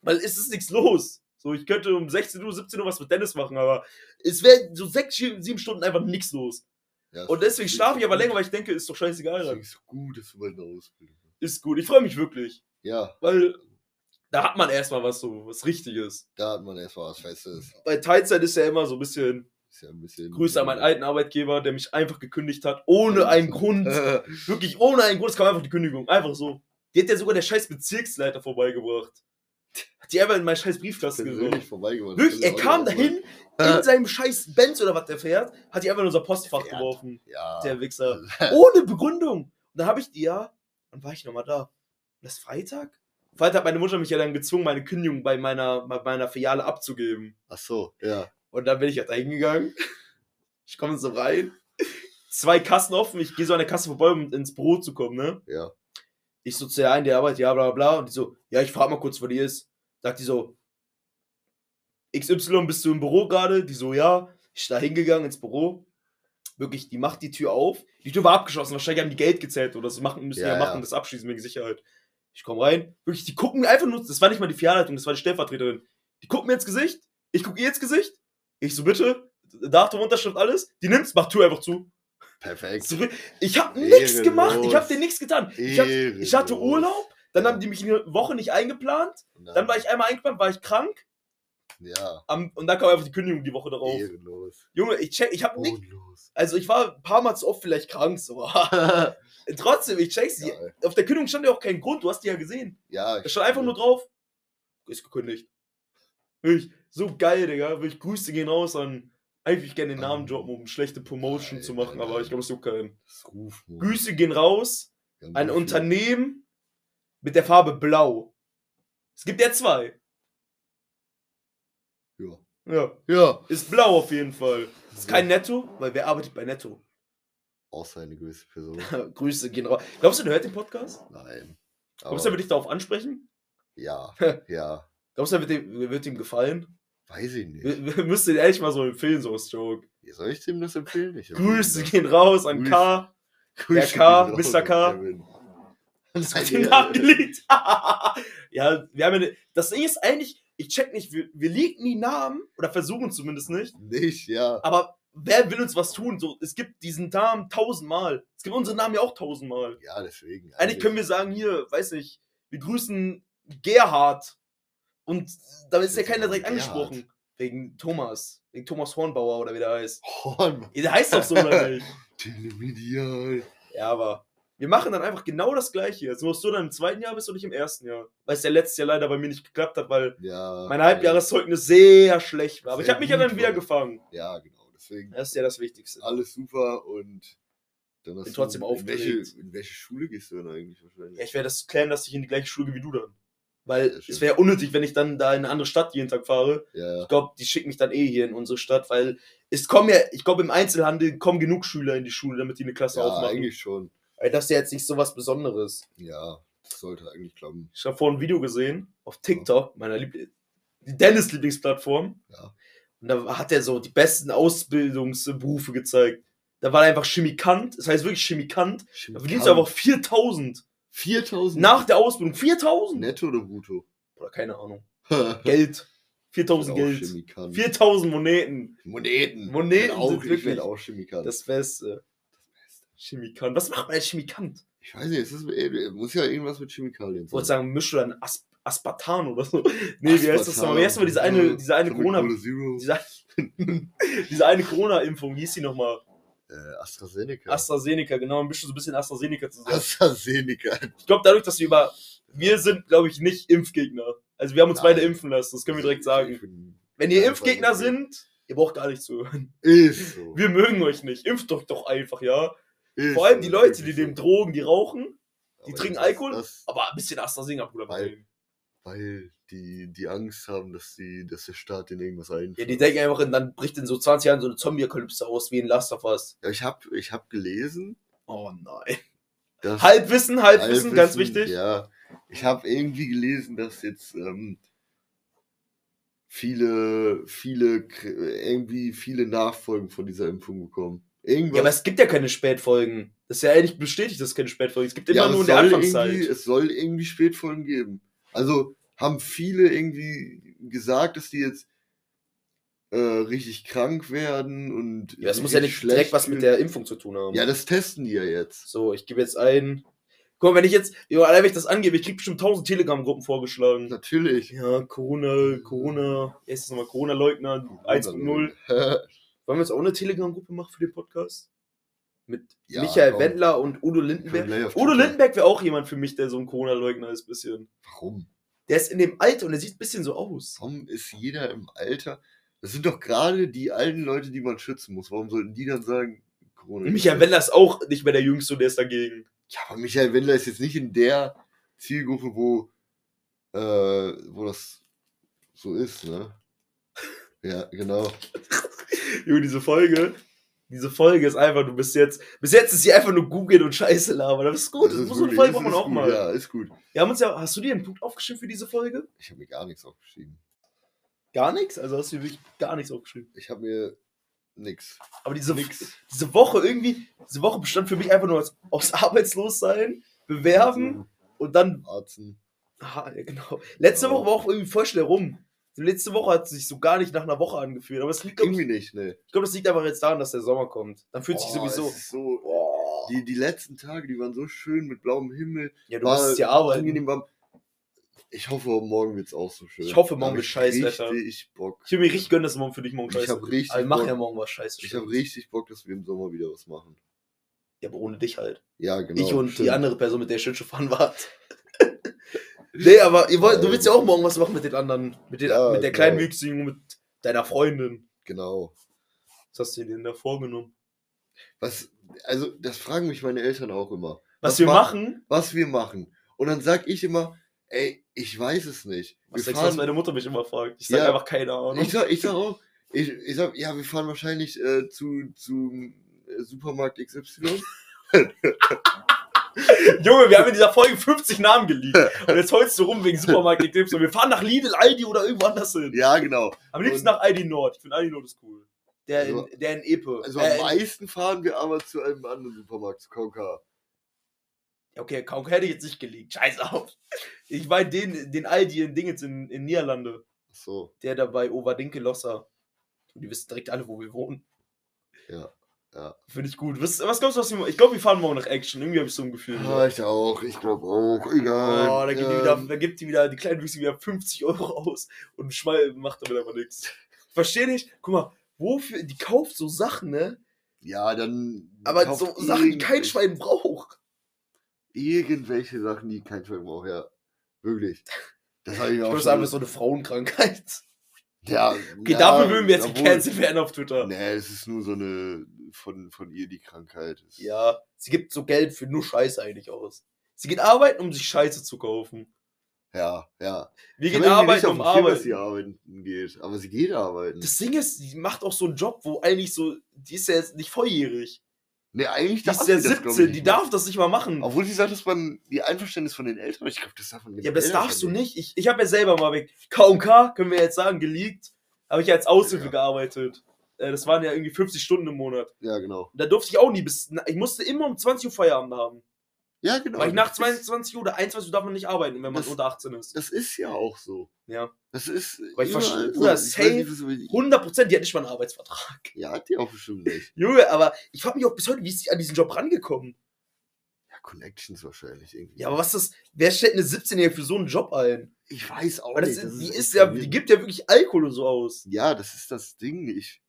Weil es ist nichts los. So, ich könnte um 16 Uhr, 17 Uhr was mit Dennis machen, aber es wäre so 6, 7 Stunden einfach nichts los. Ja, Und das deswegen schlafe ich aber länger, weil ich denke, ist doch scheißegal. Dann. ist gut, dass du bald eine Ausbildung. Ist gut. Ich freue mich wirklich. Ja, Weil da hat man erstmal was so, was Richtiges. da hat man erstmal was Festes. Bei Teilzeit ist ja immer so ein bisschen Ist ja ein bisschen. Grüße an meinen alten Arbeitgeber, der mich einfach gekündigt hat, ohne einen Grund. Wirklich ohne einen Grund, es kam einfach die Kündigung. Einfach so. Die hat ja sogar der scheiß Bezirksleiter vorbeigebracht. Die einfach in meinen scheiß Briefkasten vorbeigemacht. Wirklich, er kam dahin, in seinem scheiß Benz oder was der fährt, hat die einfach in unser Postfach Fährt. geworfen. Ja. Der Wichser. Ohne Begründung. Und dann habe ich die ja, dann war ich nochmal da. Und das ist Freitag? Freitag hat meine Mutter mich ja dann gezwungen, meine Kündigung bei meiner, bei meiner Filiale abzugeben. Ach so, ja. Und dann bin ich ja da hingegangen. Ich komme so rein. Zwei Kassen offen. Ich gehe so an der Kasse vorbei, um ins Büro zu kommen, ne? Ja. Ich so zu der einen, der arbeitet, ja, bla, bla, bla. Und die so, ja, ich frag mal kurz, wo die ist. Sagt die so, XY, bist du im Büro gerade? Die so, ja. Ich da hingegangen ins Büro. Wirklich, die macht die Tür auf. Die Tür war abgeschlossen. Wahrscheinlich haben die Geld gezählt oder so. Machen, müssen ja, Ja, machen, das abschließen wegen Sicherheit. Ich komme rein. Wirklich, die gucken einfach nur, das war nicht mal die Filialleitung, das war die Stellvertreterin. Die gucken mir ins Gesicht. Ich gucke ihr ins Gesicht. Ich so, bitte. Datum, Unterschrift, alles. Die nimmt's, macht Tür einfach zu. Perfekt. Ich habe nichts gemacht. Ich habe dir nichts getan. Ich, hab, ich hatte. Urlaub. Dann haben die mich eine Woche nicht eingeplant. Und Dann war ich einmal eingeplant, war ich krank. Ja, Am, und dann kam einfach die Kündigung die Woche darauf. ehrenlos. Junge, ich check, ich hab nicht. Also ich war ein paar Mal zu oft vielleicht krank, so. Trotzdem, ich check's. Die, Geil. auf der Kündigung stand ja auch kein Grund, du hast die ja gesehen. ja, Da stand einfach nur drauf, ist gekündigt. Wirklich, so geil, Digga. Wirklich, Grüße gehen raus an. Eigentlich gerne den Namen droppen, um schlechte Promotion Geil, zu machen, aber ich glaube, es juckt keinen. Grüße gehen raus haben an Unternehmen mit der Farbe Blau. Es gibt ja zwei. Ja. Ja, Ja. ist blau auf jeden Fall. Ist kein Netto, weil wer arbeitet bei Netto? Außer eine gewisse Person. Grüße gehen raus. Glaubst du, der hört den Podcast? Nein. Glaubst du, er wird dich darauf ansprechen? ja, ja. Glaubst du, er wird, dem, wird ihm gefallen? Weiß ich nicht. Wir, müssen ihn ehrlich mal so empfehlen, so als Joke. Soll ich dem das empfehlen? Ich Grüße gehen raus an Grüße. K. Grüße K, gehen raus Mr. K. Kevin. Das hat den Namen geleakt. ja, wir haben ja ne, Das Ding ist eigentlich, ich check nicht, wir, wir leaken die Namen, oder versuchen zumindest nicht, Nicht, ja. aber wer will uns was tun? So, es gibt diesen Namen tausendmal. Es gibt unseren Namen ja auch tausendmal. Ja, deswegen. Eigentlich können wir sagen, hier, weiß nicht, wir grüßen Gerhard. Und da ist ja keiner direkt Gerhard. angesprochen. Wegen Thomas. Wegen Thomas Hornbauer oder wie der heißt. Horn. Ja, Der heißt doch so oder nicht? Telemedial. Ja, aber wir machen dann einfach genau das gleiche. Jetzt musst du dann im zweiten Jahr bist und nicht im ersten Jahr. Weil es ja letztes Jahr leider bei mir nicht geklappt hat, weil Ja. mein Halbjahreszeugnis sehr schlecht war. Aber ich Sehr habe mich ja dann wieder gefangen. Ja, genau. Deswegen Das ist ja das Wichtigste. alles super und dann hast Bin trotzdem du, in welche, in welche Schule gehst du denn eigentlich wahrscheinlich? Ja, ich werde das klären, dass ich in die gleiche Schule gehe wie du dann. Weil es wäre unnötig, wenn ich dann da in eine andere Stadt jeden Tag fahre. Ja, Ich glaube, die schicken mich dann eh hier in unsere Stadt, weil es kommen ja, ich glaube, im Einzelhandel kommen genug Schüler in die Schule, damit die eine Klasse ja aufmachen. eigentlich schon. Das ist ja jetzt nicht so was Besonderes. Ja, das sollte eigentlich klappen. Ich habe vorhin ein Video gesehen auf TikTok, meiner Liebl die Dennis Lieblingsplattform. Ja. Und da hat er so die besten Ausbildungsberufe gezeigt. Da war er einfach Chemikant, das heißt wirklich Chemikant. Da verdienst du einfach 4000 4000 nach der Ausbildung. 4000? netto oder brutto? Oder keine Ahnung. Geld. Geld. 4000 Geld. 4000 Moneten. Moneten. Moneten Ich werd auch, sind ich wirklich- werd auch Chemikant. Das Beste. Chemikant. Was macht man als Chemikant? ich weiß nicht, es ist, äh, muss ja irgendwas mit Chemikalien Ich wollte sagen, mischst du dann As Aspartan oder so? Nee, wie heißt das nochmal? Wie heißt nochmal diese eine, diese eine Atomic Corona, diese, diese eine Corona-Impfung, wie hieß die nochmal? äh, AstraZeneca. AstraZeneca, genau, mischst du so ein bisschen AstraZeneca zusammen. AstraZeneca. Ich glaube, dadurch, dass wir über, wir sind, glaube ich, nicht Impfgegner. Also wir haben uns Nein. beide impfen lassen, das können wir direkt Ich sagen. Wenn ihr Impfgegner sind, ihr braucht gar nicht zu hören. Ist so. Wir mögen euch nicht. Impft doch doch einfach, ja. Ist Vor allem die Leute, die so. drogen, die rauchen, die Aber trinken das- Alkohol? Das, aber ein bisschen AstraZeneca, Bruder. Weil- weil die, die Angst haben, dass, die, dass der Staat in irgendwas einfällt. Ja, die denken einfach, dann bricht in so 20 Jahren so eine Zombie-Apokalypse aus, wie in Last of Us. Ja, ich habe ich hab gelesen, Oh nein. dass. Halbwissen, Halbwissen, ganz wichtig. Ja, ich habe irgendwie gelesen, dass jetzt ähm, viele, viele, irgendwie viele Nachfolgen von dieser Impfung bekommen. Irgendwas. Ja, aber es gibt ja keine Spätfolgen. Das ist ja eigentlich bestätigt, dass es keine Spätfolgen Es gibt immer Ja, nur in der Anfangszeit. Es soll irgendwie Spätfolgen geben. Also haben viele irgendwie gesagt, dass die jetzt äh, richtig krank werden und. Ja, das muss ja nicht direkt was mit der Impfung zu tun haben. Ja, das testen die ja jetzt. So, ich gebe jetzt ein. Guck mal, wenn ich jetzt, jo, allein wenn ich das angebe, ich krieg bestimmt 1000 Telegram-Gruppen vorgeschlagen. Natürlich. Ja, Corona, Corona, das nochmal? Corona-Leugner 1.0. Wollen wir jetzt auch eine Telegram-Gruppe machen für den Podcast? Mit Ja, Michael komm. Wendler und Udo Lindenberg. Udo. Lindenberg wäre auch jemand für mich, der so ein Corona-Leugner ist, bisschen. Warum? Der ist in dem Alter und der sieht ein bisschen so aus. Warum ist jeder im Alter? Das sind doch gerade die alten Leute, die man schützen muss. Warum sollten die dann sagen, Corona? Michael? Wendler ist auch nicht mehr der Jüngste und der ist dagegen. Ja, aber Michael Wendler ist jetzt nicht in der Zielgruppe, wo, äh, wo das so ist, ne? Ja, genau. Junge, diese Folge, diese Folge ist einfach, du bist jetzt, bis jetzt ist sie einfach nur googeln und Scheiße labern. Das ist gut, Das das ist muss so eine Folge das braucht man ist auch gut, mal. Ja, ist gut. Wir haben uns ja, hast du dir einen Punkt aufgeschrieben für diese Folge? Ich habe mir gar nichts aufgeschrieben. Gar nichts? Also hast du dir wirklich gar nichts aufgeschrieben. Ich habe mir nix. Aber diese, Nix. diese Woche irgendwie, diese Woche bestand für mich einfach nur aus, aus Arbeitslossein, bewerben und dann, Arzen. ja, genau. Letzte Ja. Woche war auch irgendwie voll schnell rum. Die letzte Woche hat sich so gar nicht nach einer Woche angefühlt. Aber es liegt, ich, Irgendwie nicht, ne. ich glaube, das liegt einfach jetzt daran, dass der Sommer kommt. Dann fühlt sich Boah, sowieso. es so. Boah. Die, die letzten Tage, die waren so schön mit blauem Himmel. Ja, du war musst ja arbeiten. angenehm. Ich hoffe, morgen wird's auch so schön. Ich hoffe, morgen Hab wird ich Scheißwetter. Richtig Bock. Ich will mir richtig gönnen, dass morgen für dich morgen Ich scheiße hab wird. richtig Aber wir machen Bock. ja morgen was scheiße. Ich habe richtig Bock, dass wir im Sommer wieder was machen. Ja, aber ohne dich halt. Ja, genau. ich und die stimmt. andere Person, mit der ich schon fahren war. Nee, aber ihr wollt, du willst ja auch morgen was machen mit den anderen. Mit, den, Ja, mit der genau. kleinen Wüchsigen und mit deiner Freundin. Genau. Was hast du dir denn da vorgenommen? Was, also, das fragen mich meine Eltern auch immer. Was, Was wir ma- machen? Was wir machen. Und dann sag ich immer, ey, ich weiß es nicht. Was wir du, was fahren, meine Mutter mich immer fragt? Ich sag Ja. einfach keine Ahnung. ich, sag, ich sag auch, ich, ich sag, ja, wir fahren wahrscheinlich äh, zu, zu äh, Supermarkt XY. Junge, wir haben in dieser Folge 50 Namen geleakt. Und jetzt heulst du rum wegen Supermarkt Eclipse. Und wir fahren nach Lidl, Aldi oder irgendwo anders hin. ja, genau. Am liebsten Und- nach Aldi Nord. Ich finde Aldi Nord ist cool. Der in, Also- der in Epe. Also äh, am in- meisten fahren wir aber zu einem anderen Supermarkt, zu Konka. Okay, Kauk hätte ich jetzt nicht geleakt. Scheiß auf. Ich meine den, den Aldi in Dingens in, in Niederlande. Ach so, Der da bei Overdinke Losser. Und die wissen direkt alle, wo wir wohnen. ja. Ja. Finde ich gut. Was, was glaubst du, was wir Ich glaube, wir fahren morgen nach Action. Irgendwie habe ich so ein Gefühl. Ah, ich auch, ich glaube auch. Egal. Oh, da gibt, die Ähm, wieder, da gibt die wieder, die kleinen Wüchse wieder 50 Euro aus und Schmal macht damit aber nichts. Verstehe nicht? Guck mal, wofür, die kauft so Sachen, ne? Ja, dann. Aber so Sachen, die kein Schwein braucht. Irgendwelche Sachen, die kein Schwein braucht, ja. Wirklich. Das habe ich Ich auch würde schon. sagen, das ist so eine Frauenkrankheit. ja, Okay, ja, dafür würden wir jetzt gecancelt werden auf Twitter. Nee, es ist nur so eine von, von ihr die Krankheit. Es- Ja, sie gibt so Geld für nur Scheiße eigentlich aus. Sie geht arbeiten, um sich Scheiße zu kaufen. Ja, ja. Wir Ich gehen arbeiten, nicht um dem Schirm, dass arbeiten. sie arbeiten geht. Aber sie geht arbeiten. Das Ding ist, die macht auch so einen Job, wo eigentlich so, die ist ja jetzt nicht volljährig. nee, eigentlich Die ist darf ja sie das, glaub 17, ich, die nicht darf das nicht mal machen. Obwohl sie sagt, dass man die Einverständnis von den Eltern, ich glaube, das darf man Ja, aber das darfst du nicht. nicht. Ich, ich habe ja selber mal weg. K&K, können wir jetzt sagen, geleakt. Habe ich ja als Aushilfe Ja. gearbeitet. Äh, Das waren ja irgendwie 50 Stunden im Monat. Ja, genau. Da durfte ich auch nie bis. Ich musste immer um 20 Uhr Feierabend haben. Ja, genau. Weil ich nach Das- 22 Uhr oder 21 Uhr darf man nicht arbeiten, wenn man Das- unter 18 ist. Das ist ja auch so. Ja. Das ist. Aber ich verstehe- so. Bruder, Ich weiß safe nicht, wieso wir- 100 Prozent, die hat nicht mal einen Arbeitsvertrag. Ja, hat die auch bestimmt nicht. Junge, aber ich frage mich auch bis heute, wie ist die an diesen Job rangekommen? Ja, Connections wahrscheinlich irgendwie. Ja, aber was ist das? Wer stellt eine 17-Jährige für so einen Job ein? Ich weiß auch Weil nicht. ist, die, ist ja, die gibt ja wirklich Alkohol und so aus. Ja, das ist das Ding. Ich.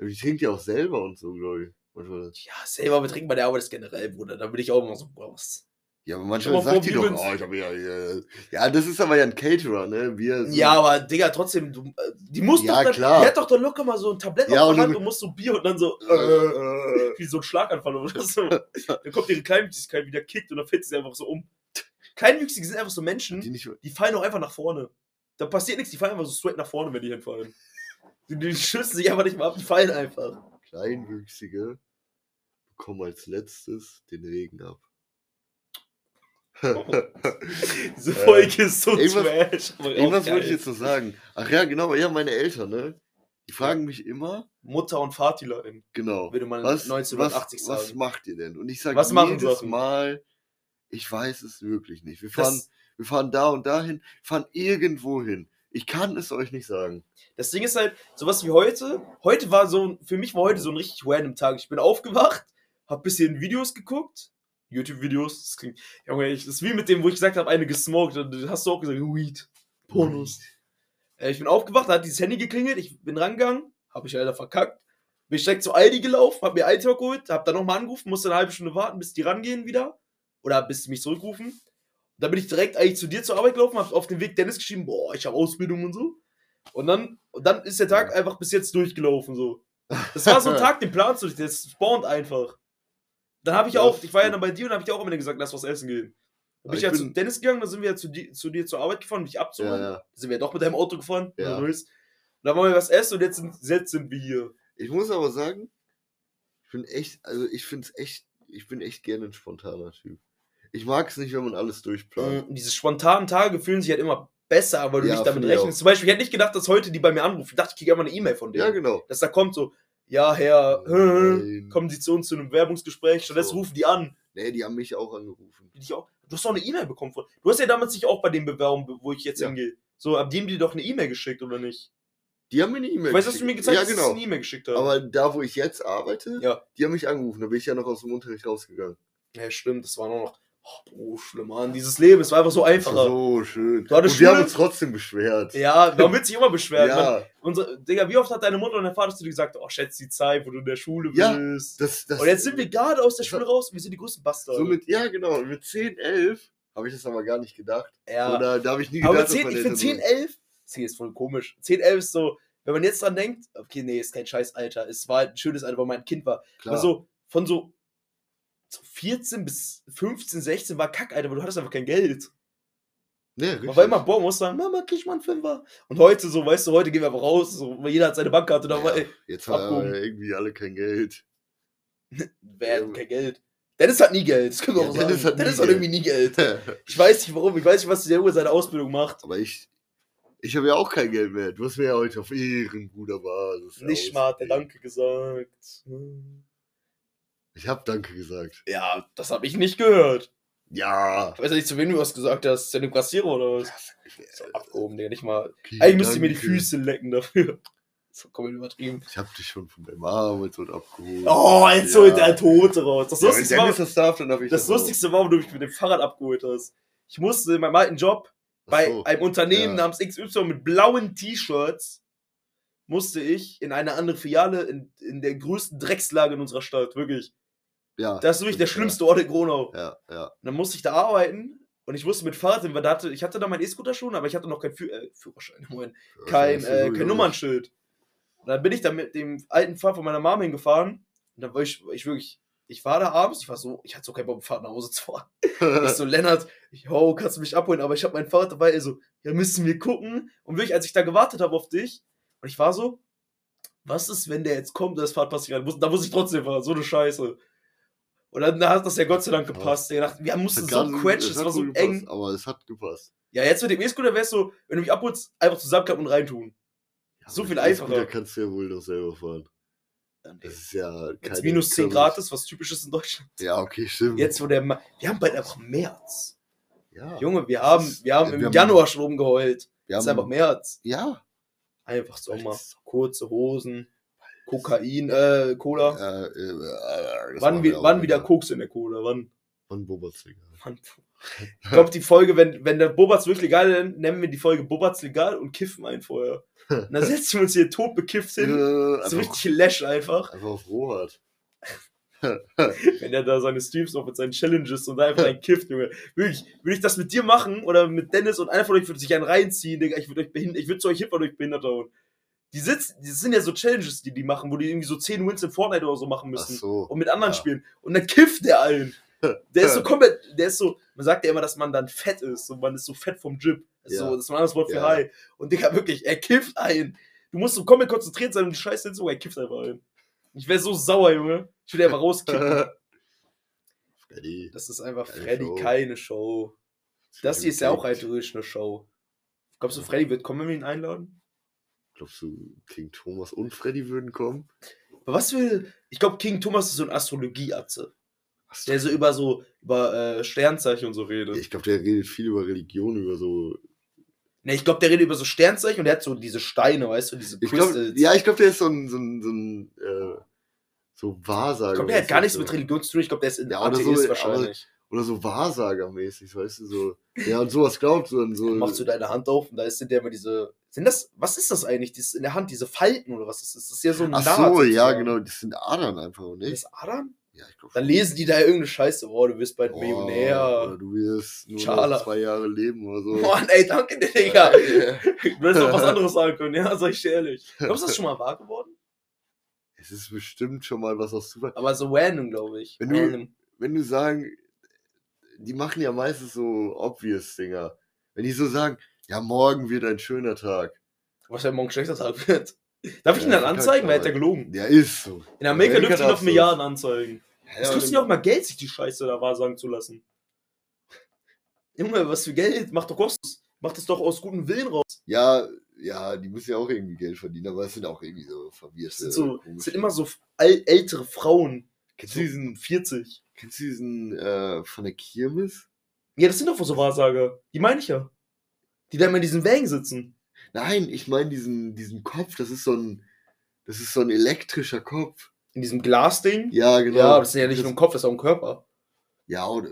Die trinkt ja auch selber und so, glaube ich. Manchmal. Ja, selber betrinken bei der Arbeit ist generell, Bruder. Da bin ich auch immer so, was. Ja, aber manchmal mal vor, sagt die doch, oh, ich habe ja, ja. Ja, das ist aber ja ein Caterer, ne? Wir sind- Ja, aber Digga, trotzdem, du, äh, die muss Ja, doch dann, klar. die hat doch dann locker mal so ein Tablett Ja, auf der Hand und muss so Bier und dann so, Äh, äh, wie so ein Schlaganfall oder so. dann kommt ihre Kleinwüchsigkeit wieder kickt und dann fällt sie einfach so um. Kleinwüchsige sind einfach so Menschen, die nicht, die fallen auch einfach nach vorne. Da passiert nichts, die fallen einfach so straight nach vorne, wenn die hinfallen. Die, die schützen sich einfach nicht mal ab, die fallen einfach. Kleinwüchsige bekommen als letztes den Regen ab. Diese Äh, Folge ist so irgendwas- trash. Irgendwas wollte ich jetzt noch sagen. Ach ja, genau, ja, meine Eltern, ne? Die fragen mich immer, Mutter und Vatilerin, genau, würde man was, 1980 was, was sagen. macht ihr denn? Und ich sage Was machen jedes Sachen? Mal, ich weiß es wirklich nicht. Wir fahren, Das, wir fahren da und dahin, fahren irgendwo hin. Ich kann es euch nicht sagen. das Ding ist halt, sowas wie heute. Heute war so, für mich war heute so ein richtig random Tag. Ich bin aufgewacht, hab bisschen Videos geguckt. YouTube-Videos, das klingt, Junge, ich, das ist wie mit dem, wo ich gesagt habe, eine gesmoked. Und hast du auch gesagt, Weed. Pornos. Äh, ich bin aufgewacht, da hat dieses Handy geklingelt, ich bin rangegangen, habe ich leider verkackt. Bin ich direkt zu Aldi gelaufen, hab mir Aldi geholt, hab dann nochmal angerufen, musste eine halbe Stunde warten, bis die rangehen wieder. Oder bis die mich zurückrufen. Dann bin ich direkt eigentlich zu dir zur Arbeit gelaufen, hab auf den Weg Dennis geschrieben, boah, ich habe Ausbildung und so. Und dann, und dann ist der Tag einfach bis jetzt durchgelaufen, so. Das war so ein Tag, den planst du nicht, der spawnt einfach. Dann habe ich Ja, auch, ich war ja dann bei dir und habe ich auch immer gesagt, lass was essen gehen. Dann bin ich ich ja bin- zu Dennis gegangen, dann sind wir ja zu, di zu dir zur Arbeit gefahren, dich abzuholen. Ja, ja. Dann sind wir doch mit deinem Auto gefahren. Ja. Ja. Und dann wollen wir was essen und jetzt sind, jetzt sind wir hier. Ich muss aber sagen, ich bin echt, also ich finde es echt, ich bin echt gerne ein spontaner Typ. Ich mag es nicht, wenn man alles durchplant. Und diese spontanen Tage fühlen sich halt immer besser, weil du Ja, nicht damit rechnest. Zum Beispiel, ich hätte nicht gedacht, dass heute die bei mir anrufen. Ich dachte, ich kriege einfach eine E-Mail von denen. Ja, genau. Dass da kommt so, ja, Herr, Nein. kommen Sie zu uns zu einem Werbungsgespräch. Stattdessen So. rufen die an. Nee, die haben mich auch angerufen. Die dich auch, du hast doch eine E-Mail bekommen von. Du hast ja damals nicht auch bei den Bewerbungen, wo ich jetzt Ja. hingehe. So, ab dem die doch eine E-Mail geschickt, oder nicht? Die haben mir eine E-Mail Ich weiß, dass du mir gezeigt Ja, hast, dass genau. sie eine E-Mail geschickt haben. Aber da, wo ich jetzt arbeite, Ja. die haben mich angerufen. Da bin ich ja noch aus dem Unterricht rausgegangen. Ja, stimmt, das war noch. Oh, schlimm, Mann. Dieses Leben, es war einfach so einfacher. so schön. Und wir haben Schule? uns trotzdem beschwert. Ja, man wird sich immer beschweren. Man, ja unsere, Digga, wie oft hat deine Mutter und dein Vater zu dir gesagt, oh, schätz die Zeit, wo du in der Schule Ja, bist. das, das, und jetzt sind wir gerade aus der Schule raus und wir sind die größten Bastarde. so mit, ja genau, und mit 10, 11 habe ich das aber gar nicht gedacht. ja. Oder da habe ich nie Aber gedacht, 10, dass ich meine finde Eltern 10, 11, das hier ist voll komisch. 10, 11 ist so, wenn man jetzt dran denkt, okay, nee, ist kein scheiß Alter. Es war halt ein schönes Alter, weil mein Kind war. klar. Aber so, von so 14 bis 15, 16 war Kack, Alter, weil du hattest einfach kein Geld. nee, Man richtig. war immer, boah, muss sagen, Mama, krieg ich mal einen Fünfer. Und heute so, weißt du, heute gehen wir einfach raus, so, weil jeder hat seine Bankkarte ja, ey, jetzt haben abgehoben. irgendwie alle kein Geld. wer hat kein Geld? Dennis hat nie Geld, das können wir Ja, auch Dennis sagen. hat Dennis hat Geld. irgendwie nie Geld. Ich weiß nicht warum, ich weiß nicht, was der Uhr seine Ausbildung macht. aber ich, ich habe ja auch kein Geld mehr. Du hast mir ja heute auf Ehrenbruderbasis. Nicht mal hat der Danke gesagt. Ich habe Danke gesagt. Ja, das habe ich nicht gehört. Ja. Ich weiß ja nicht, zu wem du was gesagt hast. Zu dem Kassierer oder was? So abgehoben, der nicht mal. Okay, Eigentlich müsste ich mir die. Füße lecken dafür. So komplett übertrieben. Ich hab dich schon von deinem Arm so abgeholt. Oh, jetzt Ja. holt der Tote raus. Das Ja, Lustigste war, das darf, dann ich das auch. Lustigste war, wo du mich mit dem Fahrrad abgeholt hast. Ich musste in meinem alten Job bei so. einem Unternehmen Ja. namens XY mit blauen T-Shirts musste ich in eine andere Filiale in, in der größten Dreckslage in unserer Stadt, wirklich. Ja. Das ist wirklich der schlimmste Ort in Gronau. Ja, ja. Und dann musste ich da arbeiten und ich musste mit Fahrrad, hin, weil da hatte, ich hatte da meinen E-Scooter schon, aber ich hatte noch keinen Führ äh, Führerschein, Moment, kein, äh, kein Nummernschild. Und dann bin ich da mit dem alten Fahrrad von meiner Mama hingefahren und dann war ich, ich wirklich, ich war da abends, ich war so, ich hatte so keinen Bock, Fahrrad nach Hause zu fahren. Ich so, Lennart, yo, kannst du mich abholen? Aber ich habe mein Fahrrad dabei, er so, ja, müssen wir gucken. Und wirklich, als ich da gewartet habe auf dich, und ich war so, was ist, wenn der jetzt kommt, das Fahrrad passt nicht rein? Da muss ich trotzdem fahren, so eine Scheiße. Und dann hat das ja Gott sei Dank gepasst. Ich dachte, wir mussten so quetschen, es war so gut eng. gepasst, Aber es hat gepasst. Ja, jetzt mit dem E-Scooter wärst du, wenn du mich abholst, einfach zusammenklappen und reintun. Ja, So viel einfacher. E-Scooter kannst du ja wohl noch selber fahren. Ja, nee. Das ist ja Jetzt keine minus 10 Körper- Grad ist, was typisch ist in Deutschland. Ja, okay, stimmt. Jetzt, wo der, Ma wir haben bald einfach März. Ja. Junge, wir haben, ist- wir haben wir im haben- Januar schon rumgeheult. wir Es ist haben, einfach März. Ja. Einfach Sommer. Kurze Hosen, Kokain, äh, Cola. Äh, äh, äh, wann, wie, wann wieder. Koks in der Cola? Wann? Wann Bobat's egal. Wann? Ich glaube, die Folge, wenn, wenn der Bobatz wirklich legal ist, nennen wir die Folge Bobatz legal und kiffen ein vorher. Und dann setzen wir uns hier tot bekifft hin. Äh, So richtig Lash einfach. einfach auf Rohat. Wenn er da seine Streams noch mit seinen Challenges und da einfach ein kifft, Junge. Wirklich, würde ich das mit dir machen oder mit Dennis und einer von euch würde sich einen reinziehen, Digga, ich würde euch behindert, ich würde zu euch weil euch behindert hauen. Die sitzen, das sind ja so Challenges, die die machen, wo die irgendwie so 10 Wins in Fortnite oder so machen Ach müssen. so. und mit anderen Ja. spielen. Und dann kifft der allen. Der ist so komplett, der ist so, man sagt ja immer, dass man dann fett ist und man ist so fett vom ist, Ja. so, das ist ein anderes Wort für Ja. high. Und Digga, wirklich, er kifft ein. Du musst so komplett konzentriert sein und die Scheiße hinzu, er kifft einfach ein. Ich wäre so sauer, Junge. Ich würde einfach rauskippen. Freddy. Das ist einfach Keine Freddy, Show. keine Show. Das hier ist ja auch Klingt- theoretisch eine Show. Glaubst du, Freddy wird kommen, wenn wir ihn einladen? Glaubst du, King Thomas und Freddy würden kommen? Aber was will. Ich glaube, King Thomas ist so ein Astrologieatze. Der so über so, über äh, Sternzeichen und so redet. ich glaube, der redet viel über Religion, über so. Ne, ich glaube, der redet über so Sternzeichen und der hat so diese Steine, weißt du, diese Ich glaub, ja, ich glaube, der ist so ein, so ein, so ein äh, so Wahrsager. ich glaube, der hat gar nichts mit Religion zu tun. Ich glaube, der ist in Ja, der oder so, Atheist aber- wahrscheinlich. Oder so Wahrsagermäßig, weißt du, so. Ja, und sowas glaubt so. Und so Dann machst du deine Hand auf und da ist hinter immer diese. Sind das. Was ist das eigentlich? Das in der Hand, diese Falten oder was ist das? Das ist ja so ein Ach Naht so, ja, genau, das sind Adern einfach, Das nicht? ist Adern? Ja, ich glaube Dann lesen die da irgendeine Scheiße. Oh, du bist bald Oder Millionär. du wirst nur zwei Jahre leben oder so. Mann, ey, danke dir, Digga. Du hättest auch was anderes sagen können, ja, sag ich dir ehrlich. Glaubst du, das ist schon mal wahr geworden? Es ist bestimmt schon mal was aus Zufall. Aber so random, glaube ich. Wenn du- Random. Wenn du sagen, die machen ja meistens so obvious Dinger. Wenn die so sagen, ja, morgen wird ein schöner Tag. Was wenn morgen ein schlechter Tag wird. Darf ich Ja, ihn dann anzeigen? Weil er hat aber- ja gelogen. Der ist so. In Amerika dürfen sie du. Milliarden anzeigen. Es Ja, kostet ja auch mal Geld, sich die Scheiße da wahrsagen zu lassen. Junge, was für Geld? Mach doch kostenlos. Mach das doch aus gutem Willen raus. ja, ja, die müssen ja auch irgendwie Geld verdienen, aber es sind auch irgendwie so verwirrte. Das sind, so, sind immer so äl ältere Frauen. Kennst So du diesen, 40. kennst du diesen äh, von der Kirmes? Ja, das sind doch so Wahrsager. Die meine ich ja. Die da immer in diesen Wägen sitzen. Nein, ich meine diesen, diesen Kopf, das ist so ein, das ist so ein elektrischer Kopf. In diesem Glasding. Ja, genau. Ja, das ist ja nicht nur ein Kopf, das ist auch ein Körper. Ja, oder,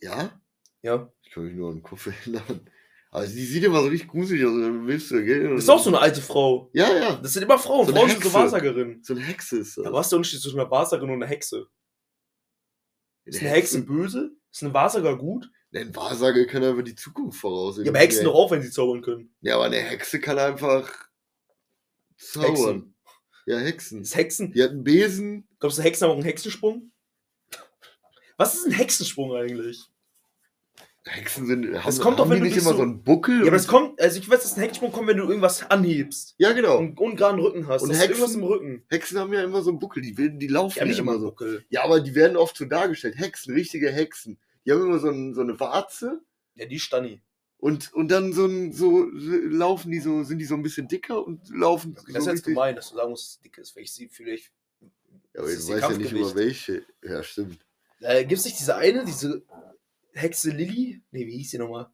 Ja? Ja. Ich kann mich nur an den Kopf erinnern. Aber sie sieht immer so richtig gruselig aus. Dann willst du, gell? Das ist auch so eine alte Frau. Ja, ja. Das sind immer Frauen. So Frauen sind so Hexe. Wahrsagerinnen. So eine Hexe ist das. Ja, was ist der Unterschied zwischen einer Wahrsagerin und einer Hexe? Ist eine Hexe böse? Ist eine Wahrsager gut? Ein Wahrsager kann einfach die Zukunft voraussehen. Ja, aber Hexen doch auch, wenn sie zaubern können. Ja, aber eine Hexe kann einfach zaubern. Hexen. Ja, Hexen. Ist Hexen. Die hat einen Besen. Glaubst du, Hexen haben auch einen Hexensprung? Was ist ein Hexensprung eigentlich? Hexen sind. Das haben, kommt doch, haben wenn die du nicht immer so- so einen Buckel. Ja, aber das kommt, also ich weiß, dass ein Hexensprung kommt, wenn du irgendwas anhebst. ja, genau. Und ungeraden Rücken hast. Und hast irgendwas Hexen- im Rücken. Hexen haben ja immer so einen Buckel. Die, die laufen ja nicht immer so. Buckel. Ja, aber die werden oft so dargestellt. Hexen, richtige Hexen. Die haben immer so, ein, so eine Warze. Ja, die Stani. Und, und dann so, ein, so laufen die so, sind die so ein bisschen dicker und laufen Das so ist jetzt gemein, dass du sagen musst, dass es dick ist. Weil ich sie vielleicht. Ja, aber das ich weiß ja nicht über welche. Ja, stimmt. Äh, Gibt es nicht diese eine, diese Hexe Lilly? Nee, wie hieß die nochmal?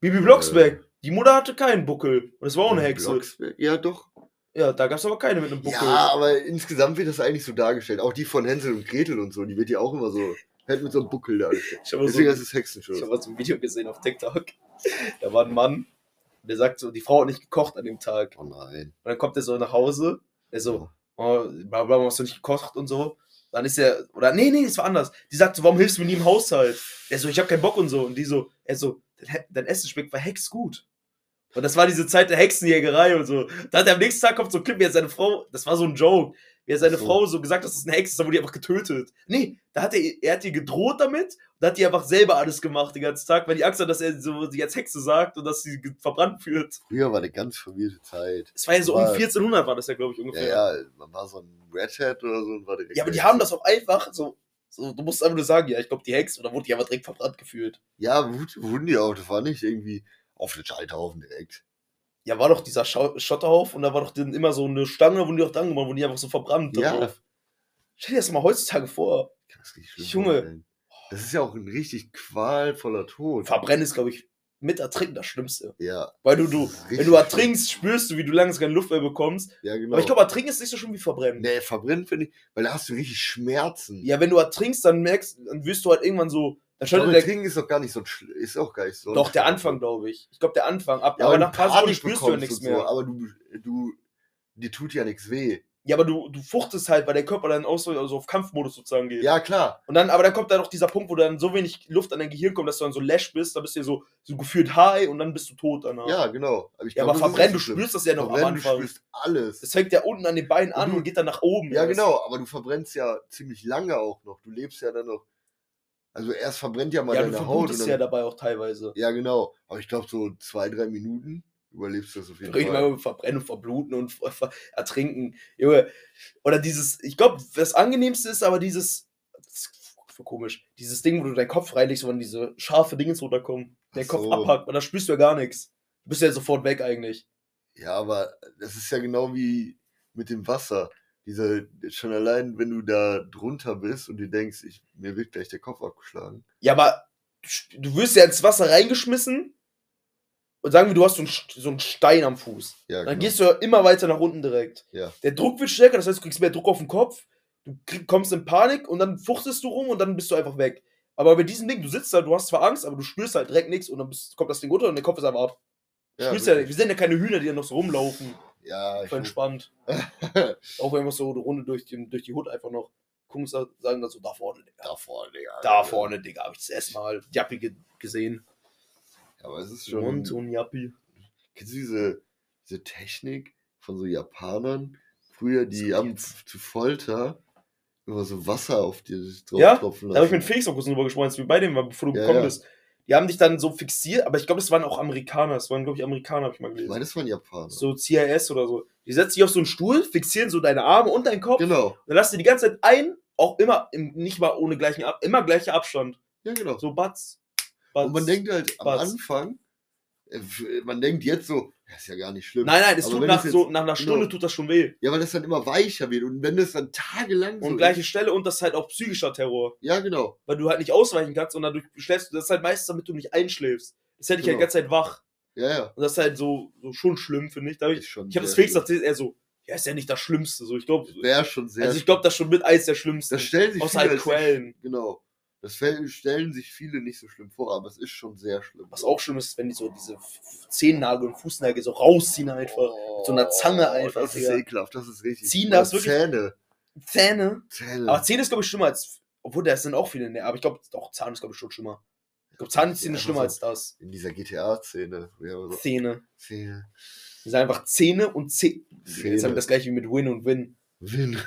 Bibi Blocksberg. Die Mutter hatte keinen Buckel. Und es war auch eine Hexe. Blocksberg? Ja, doch. Ja, da gab es aber keine mit einem Buckel. Ja, aber insgesamt wird das eigentlich so dargestellt. Auch die von Hänsel und Gretel und so, die wird ja auch immer so, halt mit so einem Buckel. Ich habe so, Deswegen ich es Hexenschuss. hab mal so ein Video gesehen auf TikTok. Da war ein Mann, der sagt so, die Frau hat nicht gekocht an dem Tag. Oh nein. Und dann kommt er so nach Hause, der so, oh, bla bla, hast du nicht gekocht und so. Dann ist er, oder nee, nee, es war anders. Die sagt so, warum hilfst du mir nie im Haushalt? Der so, ich hab keinen Bock und so. Und die so, er so, dein, Essen schmeckt bei Hex gut. Und das war diese Zeit der Hexenjägerei und so. Da hat er am nächsten Tag kommt so ein Clip, er seine Frau, das war so ein Joke, er seine so. Frau so gesagt dass es eine Hexe ist, dann wurde die einfach getötet. Nee, da hat er, er hat ihr gedroht damit und hat die einfach selber alles gemacht den ganzen Tag, weil die Angst hat, dass er so sie als Hexe sagt und dass sie verbrannt wird. Früher war eine ganz verwirrte Zeit. Es war ja so um War- 1400 war das ja, glaube ich, Ja, ungefähr. ja, man war so ein Red Hat oder so und war direkt. Ja, aber die haben das auch einfach so. so du musst einfach nur sagen, ja, ich glaube, die Hexe, oder wurde die einfach direkt verbrannt gefühlt. Ja, wurden die auch. Das war nicht irgendwie auf den Scheiterhaufen direkt. Ja, war doch dieser Schau Schotterhauf und da war doch dann immer so eine Stange, wo die auch dran gemacht wurden, die einfach so verbrannt. Ja. drauf. Stell dir das mal heutzutage vor. Das Junge. Das ist ja auch ein richtig qualvoller Tod. Verbrennen ist, glaube ich, mit Ertrinken das Schlimmste. Ja. Weil du, du, wenn du ertrinkst, spürst du, wie du langsam keine Luft mehr bekommst. Ja, genau. Aber ich glaube, Ertrinken ist nicht so schlimm wie Verbrennen. Nee, verbrennen finde ich, weil da hast du richtig Schmerzen. Ja, wenn du ertrinkst, dann merkst, dann wirst du halt irgendwann so. Dann Aber schaltet der, Trinken ist doch gar nicht so ist auch gar nicht so. doch, der. Anfang, glaube ich. Ich glaube, der Anfang. Ab, Ja, aber nach paar Panik spürst du ja nichts und so, mehr. aber du, du, dir tut ja nichts weh. Ja, aber du, du fuchtest halt, weil der Körper dann auch so also auf Kampfmodus sozusagen geht. Ja, klar. Und dann, aber dann kommt da noch dieser Punkt, wo dann so wenig Luft an dein Gehirn kommt, dass du dann so lash bist, da bist du ja so, so gefühlt high und dann bist du tot danach. Ja, genau. Aber ich Ja, glaub, aber das verbrennen, du schlimm. spürst das ja noch am Verbrennen, Anfang. Du spürst alles. Das fängt ja unten an den Beinen an Und du- und geht dann nach oben. Ja, genau, aber du verbrennst ja ziemlich lange auch noch. Du lebst ja dann noch. Also erst verbrennt ja mal Ja, du deine Haut. verblutest Und ja dann, dabei auch teilweise. ja, genau. Aber ich glaube, so zwei, drei Minuten überlebst du das auf jeden Fall. über Verbrennen, Verbluten und ver- Ertrinken. Junge. Oder dieses, ich glaube, das angenehmste ist aber dieses, das ist so komisch, dieses Ding, wo du deinen Kopf reinlegst, wenn diese scharfe Dinge runterkommen, der Kopf so. abhackt, und da spürst du ja gar nichts. Du bist ja sofort weg eigentlich. Ja, aber das ist ja genau wie mit dem Wasser. Diese, schon allein, wenn du da drunter bist und du denkst, ich, mir wird gleich der Kopf abgeschlagen. Ja, aber du wirst ja ins Wasser reingeschmissen und sagen wir, du hast so einen, so einen Stein am Fuß. Ja, Dann genau. gehst du ja immer weiter nach unten direkt. Ja. Der Druck wird stärker, das heißt, du kriegst mehr Druck auf den Kopf, du krieg, kommst in Panik und dann fuchtest du rum und dann bist du einfach weg. Aber bei diesem Ding, du sitzt da, du hast zwar Angst, aber du spürst halt direkt nichts und dann bist, kommt das Ding runter und der Kopf ist einfach ab. Du Ja, spürst ja, wir sind ja keine Hühner, die dann noch so rumlaufen. Ja, ich entspannt. Auch einfach so eine Runde durch, den, durch die Hut einfach noch. Gucken, sa- sagen dann so, da vorne, Digga. da vorne, Digga. Da vorne, Digga, hab ich das erste Mal Jappi ge gesehen. Ja, aber es ist Und schon. so ein Jappi. Kennst du diese, diese Technik von so Japanern? Früher, die haben zu Folter immer so Wasser auf dir drauf Ja, tropfen Da habe ich lassen. mit Felix auch kurz drüber gesprochen, als wir bei dem waren, bevor du Ja, gekommen ja. bist. Die haben dich dann so fixiert, aber ich glaube, das waren auch Amerikaner. Das waren, glaube ich, Amerikaner, habe ich mal ich gelesen. meine, das waren Japaner. so CIS oder so. Die setzen dich auf so einen Stuhl, fixieren so deine Arme und deinen Kopf. Genau. Dann lassen die die ganze Zeit ein, auch immer, im, nicht mal ohne gleichen Ab immer gleicher Abstand. Ja, genau. So Batz. Batz. Und man denkt halt am Batz. Anfang, man denkt jetzt so, ja, ist ja gar nicht schlimm. Nein, nein, es Aber tut nach, es so, nach einer Stunde genau. tut das schon weh. Ja, weil das dann immer weicher wird. Und wenn das dann tagelang so Und gleiche Stelle und das ist halt auch psychischer Terror. ist, Ja, genau. Weil du halt nicht ausweichen kannst und dadurch schläfst du. Das ist halt meistens, damit du nicht einschläfst. Das hätte ich halt die Genau. ganze Zeit wach. Ja, ja. Und das ist halt so, so schon schlimm, finde ich. Da hab ich Ist schon ich habe das Felix erzählt, er so, ja, ist ja nicht das Schlimmste. So, ich glaube, Wäre schon sehr. also ich glaube, das ist schon mit eins der Schlimmsten. das stellen sich viele halt Quellen. Genau. Das stellen sich viele nicht so schlimm vor, aber es ist schon sehr schlimm. Was auch schlimm ist, wenn die so diese Zehennagel und Fußnägel so rausziehen einfach. mit so einer Zange einfach, Oh, Das ist ekelhaft, das ist richtig. Ziehen das wirklich- Zähne. Zähne. Zähne. Aber Zähne ist, glaube ich, schlimmer als. Obwohl, da sind auch viele näher. Aber ich glaube, doch, Zahn ist, glaube ich, schon schlimmer. Ich glaube, Zahnzähne ist Ja, schlimmer also- als das. In dieser GTA-Szene. Ja, so Zähne. Zähne. Das sind einfach Zähne und Zähne. Jetzt Zähne. haben wir das gleiche wie mit Win und Win. Win.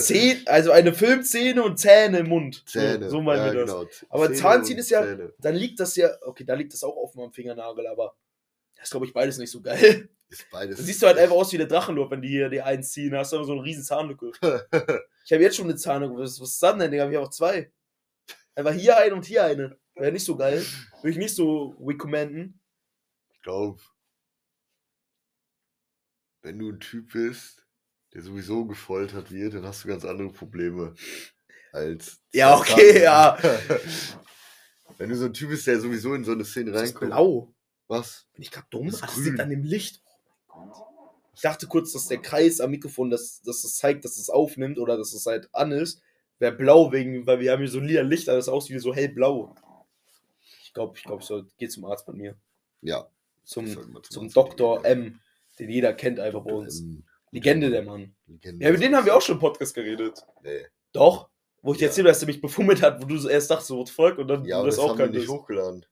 Zähne, also eine Filmzähne und Zähne im Mund. Zähne. So, so meinen ja, wir das. Genau. Aber Zahnziehen ist ja- Zähne. Dann liegt das ja, okay, da liegt das auch offen am Fingernagel, aber das ist, glaube ich, beides nicht so geil. Ist beides. Dann siehst du halt einfach aus wie der Drachenlord, wenn die hier die einen ziehen. Da hast du immer so eine riesen Zahnlücke. Ich habe jetzt schon eine Zahnlücke. Was, was ist das denn, Digga? Ich habe auch zwei. Einfach hier eine und hier eine. Wäre nicht so geil. Würde ich nicht so recommenden. Ich glaube, wenn du ein Typ bist, der sowieso gefoltert wird, dann hast du ganz andere Probleme als. Ja, okay, ja. Wenn du so ein Typ bist, der sowieso in so eine Szene Das ist reinkommt. blau. Was? Bin ich gerade dumm? Das Ach, das liegt an dem Licht. Oh mein Gott. Ich dachte kurz, dass der Kreis am Mikrofon, dass, dass das zeigt, dass es aufnimmt oder dass es halt an ist. Wäre blau wegen, weil wir haben hier so lila Licht, aber das aus wie so hellblau. Ich glaube, ich glaube, ich soll, geh zum Arzt bei mir. Ja. Zum, zum Dr. gehen. M, den jeder kennt einfach bei uns. Ähm, Legende der Mann. Legende. Ja, mit denen haben wir auch schon im Podcast geredet. Nee. Doch. Wo ich dir Ja. erzählt habe, dass er mich befummelt hat, wo du so erst dachtest, so what the fuck, und dann Ja, du das das, auch haben wir nicht kanntest. hochgeladen.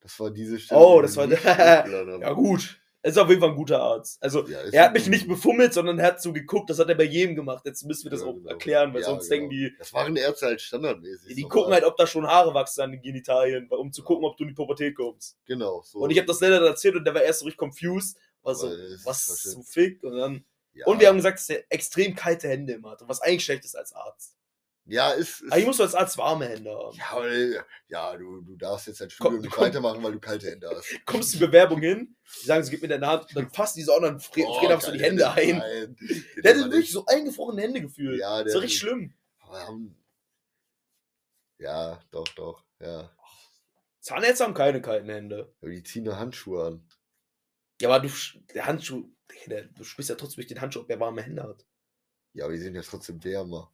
Das war diese Oh, die das war. Ja, gut. Er ist auf jeden Fall ein guter Arzt. Also, Ja, er hat mich nicht befummelt, sondern er hat so geguckt, das hat er bei jedem gemacht. Jetzt müssen wir das Ja, auch genau. erklären, weil Ja, sonst genau. denken die, Das waren Ärzte halt standardmäßig. die gucken halt, ob da schon Haare wachsen an den Genitalien, um zu gucken, ob du in die Pubertät kommst. Genau. So. Und ich habe das leider erzählt und der war erst so richtig confused. War so, was ist zum Fick? Und dann. Ja. Und wir haben gesagt, dass der extrem kalte Hände immer hat. Was eigentlich schlecht ist als Arzt. Ja, ist. ist Eigentlich musst du als Arzt warme Hände haben. ja, aber, ja du, du darfst jetzt dein Studium nicht komm. weitermachen, weil du kalte Hände hast. Kommst die Bewerbung hin, die sagen, sie gib mir deine Hand, dann fasst die so an und dann frieren Oh, frieren so die Hände ein. Nein. Der hatte wirklich so eingefrorene Hände gefühlt. Ja, das der war richtig hat- schlimm. Haben. Ja, doch, doch. Ja. Zahnärzte haben keine kalten Hände. Aber die ziehen nur Handschuhe an. Ja, aber du, der Handschuh, der, du spürst ja trotzdem durch den Handschuh, ob er warme Hände hat. Ja, aber die sind ja trotzdem wärmer.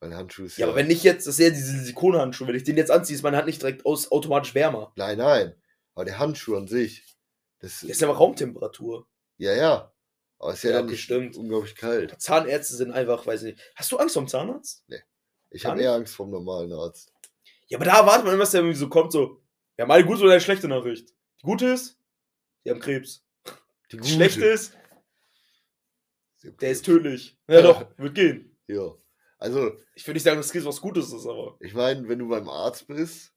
Weil Handschuh ist Ja, aber wenn nicht jetzt, das ist ja diese Silikonhandschuh, wenn ich den jetzt anziehe, ist meine Hand nicht direkt aus, automatisch wärmer. Nein, nein. Aber der Handschuh an sich. Das Das ist ja aber Raumtemperatur. Ja, ja. Aber es ist ja, Ja, dann nicht stimmt. unglaublich kalt. Zahnärzte sind einfach, weiß nicht. Hast du Angst vor dem Zahnarzt? Ich Gar habe eher Angst vor dem normalen Arzt. Ja, aber da erwartet man immer, dass der irgendwie so kommt, so, wir haben eine gute oder eine schlechte Nachricht. Die gute ist, die haben Krebs. Die Die schlechte ist, der ist tödlich. Ja doch, wird gehen. Ja. Also, Ich würde nicht sagen, dass Krebs was Gutes ist, aber. ich meine, wenn du beim Arzt bist,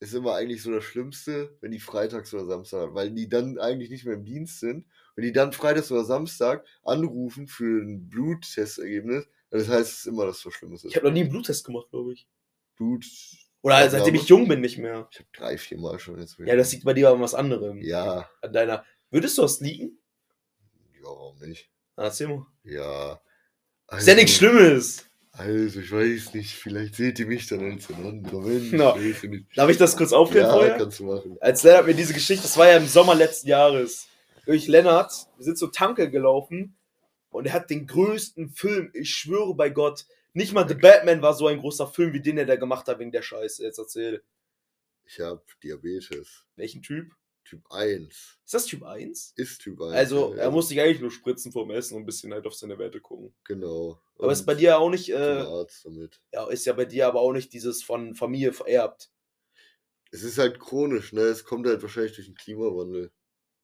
ist immer eigentlich so das Schlimmste, wenn die freitags oder Samstag, weil die dann eigentlich nicht mehr im Dienst sind. Wenn die dann freitags oder Samstag anrufen für ein Bluttestergebnis, das heißt, es ist immer das, was Schlimmes Ich habe noch nie einen Bluttest gemacht, glaube ich. Blut. Oder seitdem ich jung bin, nicht mehr. Ich habe drei, vier Mal schon jetzt. Ja, das liegt bei dir aber an was anderem. Ja, An deiner. Würdest du das liegen? ja, warum nicht? Ah, Erzähl mal. Ja. Ist ja nichts Schlimmes. Also, ich weiß nicht, vielleicht seht ihr mich dann als ein anderer Mensch. No. Darf ich das kurz aufklären Ja, vorher? kannst du machen. Als Lennart mir diese Geschichte, das war ja im Sommer letzten Jahres, durch Lennart, wir sind zur Tanke gelaufen und er hat den größten Film, ich schwöre bei Gott, nicht mal The Batman war so ein großer Film, wie den er da gemacht hat wegen der Scheiße. Jetzt erzähl. Ich habe Diabetes. Welchen Typ? Typ 1. Ist das Typ 1? Ist Typ 1. Also, ja, er muss sich eigentlich nur spritzen vorm Essen und ein bisschen halt auf seine Werte gucken. Genau. Aber ist bei dir auch nicht, äh, Arzt damit. ja, ist ja bei dir aber auch nicht dieses von Familie vererbt. Es ist halt chronisch, ne? Es kommt halt wahrscheinlich durch den Klimawandel.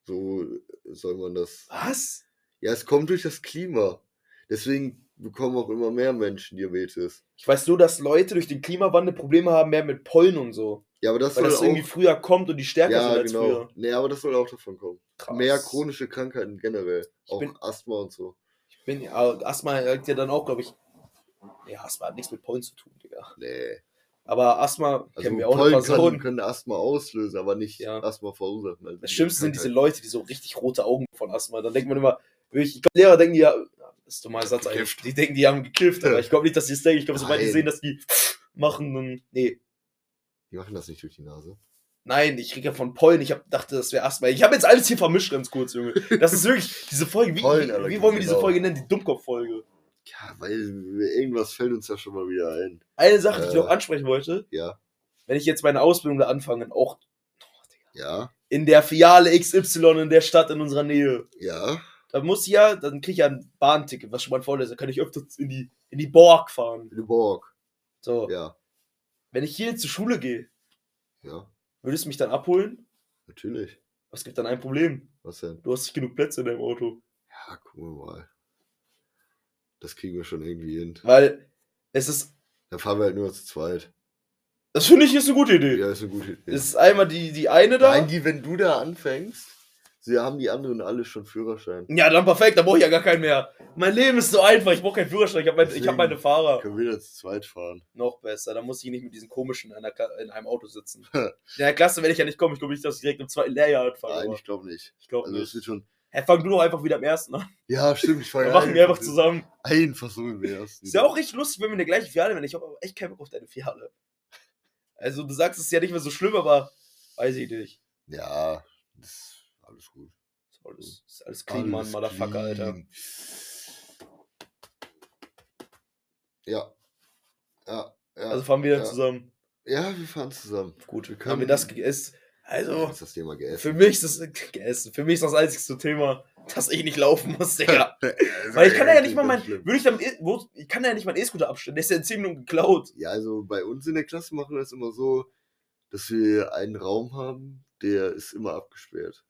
So soll man das. Was? Ja, es kommt durch das Klima. Deswegen bekommen auch immer mehr Menschen Diabetes. Ich weiß nur, dass Leute durch den Klimawandel Probleme haben mehr mit Pollen und so. Ja, aber das Weil soll das irgendwie auch. früher kommt und die stärker Ja, sind als genau. früher. Nee, aber das soll auch davon kommen. Krass. Mehr chronische Krankheiten generell. Auch bin- Asthma und so. Ich bin ja, Asthma hat ja dann auch, glaube ich. Ja, Asthma hat nichts mit Pollen zu tun, Digga. Nee. Aber Asthma Also kennen wir auch Pollen kann, Person. können Asthma auslösen, aber nicht Ja. Asthma verursachen. Also Das Schlimmste sind diese. Leute, die so richtig rote Augen von Asthma. Dann denkt man immer, ich glaube, Lehrer denken die ja, das ist doch mal ein Satz eigentlich. Die denken, die haben gekifft, aber ich glaube nicht, dass die es denken. Ich glaube, sobald die sehen, dass die machen, dann. Nee. Die machen das nicht durch die Nase. Nein, ich kriege ja von Pollen. Ich hab, dachte, das wäre Asthma. Ich habe jetzt alles hier vermischt, ganz kurz, Junge. Das ist wirklich diese Folge. Wie, wie, wie wollen wir diese genau. Folge nennen? Die Dummkopf-Folge. Ja, weil irgendwas fällt uns ja schon mal wieder ein. Eine Sache, die ich Äh. noch ansprechen wollte. Ja. wenn ich jetzt meine Ausbildung da anfange, auch Ja, in der Filiale XY in der Stadt in unserer Nähe, ja. da muss ich ja, dann kriege ich ja ein Bahnticket, was schon mal vorlese, dann kann ich öfters in die, in die Borg fahren. In Borg. So, Ja, wenn ich hier zur Schule gehe, ja. würdest du mich dann abholen? Natürlich. Es gibt dann ein Problem. Was denn? Du hast nicht genug Plätze in deinem Auto. Ja, gucken wir mal. Das kriegen wir schon irgendwie hin. Weil es ist, Dann fahren wir halt nur zu zweit. das finde ich ist eine gute Idee. Ja, ist eine gute Idee. Es ist einmal die, die eine da. Nein, die, wenn du da anfängst, sie haben die anderen alle schon Führerschein. Ja, dann perfekt, dann brauche ich ja gar keinen mehr. Mein Leben ist so einfach, ich brauche keinen Führerschein, ich habe mein, hab meine Fahrer. Können wir da zu zweit fahren? Noch besser, dann muss ich nicht mit diesen komischen in, in einem Auto sitzen. in der Klasse werde ich ja nicht kommen, ich glaube nicht, dass ich direkt im zweiten Lehrjahr anfange. Nein, ich glaube nicht. ich glaube Also nicht. wird schon. Hä, fang du doch einfach wieder am ersten an. Ja, stimmt, ich fange Dann machen wir einfach zusammen. Einfach so im ersten. Ist ja auch richtig lustig, wenn wir in der gleichen Filiale wären. Ich habe aber echt keinen Bock auf deine Filiale. Also, du sagst, es ist ja nicht mehr so schlimm, aber weiß ich nicht. Ja, das alles gut. Ist alles, ist alles clean, Mann, Motherfucker, Alter. Ja. Ja. Ja. Also fahren wir ja. zusammen. ja, wir fahren zusammen. Gut, Wir haben können- wir das gegessen. Also, ist das Thema gegessen. für mich ist das gegessen. Für mich ist das einzigste Thema, dass ich nicht laufen muss, Digga. Weil ich kann ja nicht mal mein, würde ich dann, wo, ich kann ja nicht meinen E-Scooter abstellen. Der ist ja in 10 Minuten geklaut. Ja, also bei uns in der Klasse machen wir das immer so, dass wir einen Raum haben, der ist immer abgesperrt.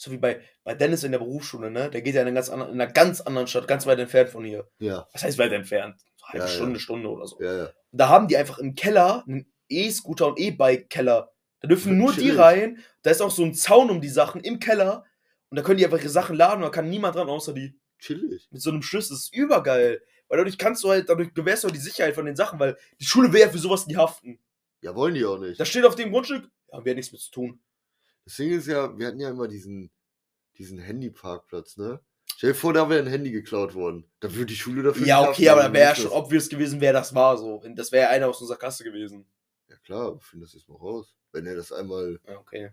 So wie bei, bei Dennis in der Berufsschule, ne? Der geht ja in, einer ganz anderen, in einer ganz anderen Stadt, ganz weit entfernt von hier. Ja, Was heißt weit entfernt? Halbe Ja, ja. Stunde, Stunde oder so. ja, ja. Da haben die einfach im Keller einen E-Scooter und E-Bike-Keller. Da dürfen nur die rein. Da ist auch so ein Zaun um die Sachen im Keller. Und da können die einfach ihre Sachen laden und da kann niemand dran, außer die. Chillig. Mit so einem Schlüssel. Das ist übergeil. Weil dadurch kannst du halt, dadurch gewährst du auch die Sicherheit von den Sachen, weil die Schule will ja für sowas nicht haften. Ja, wollen die auch nicht. Da steht auf dem Grundstück, ja, haben wir nichts mit zu tun. Das Ding ist ja, wir hatten ja immer diesen, diesen Handyparkplatz, ne? Stell dir vor, da wäre ein Handy geklaut worden. Da würde die Schule dafür Ja, okay, aber da wäre ja schon obvious gewesen, wer das war. So. Das wäre ja einer aus unserer Klasse gewesen. Ja klar, wir finden das jetzt mal raus. Wenn er das einmal. Ja, okay.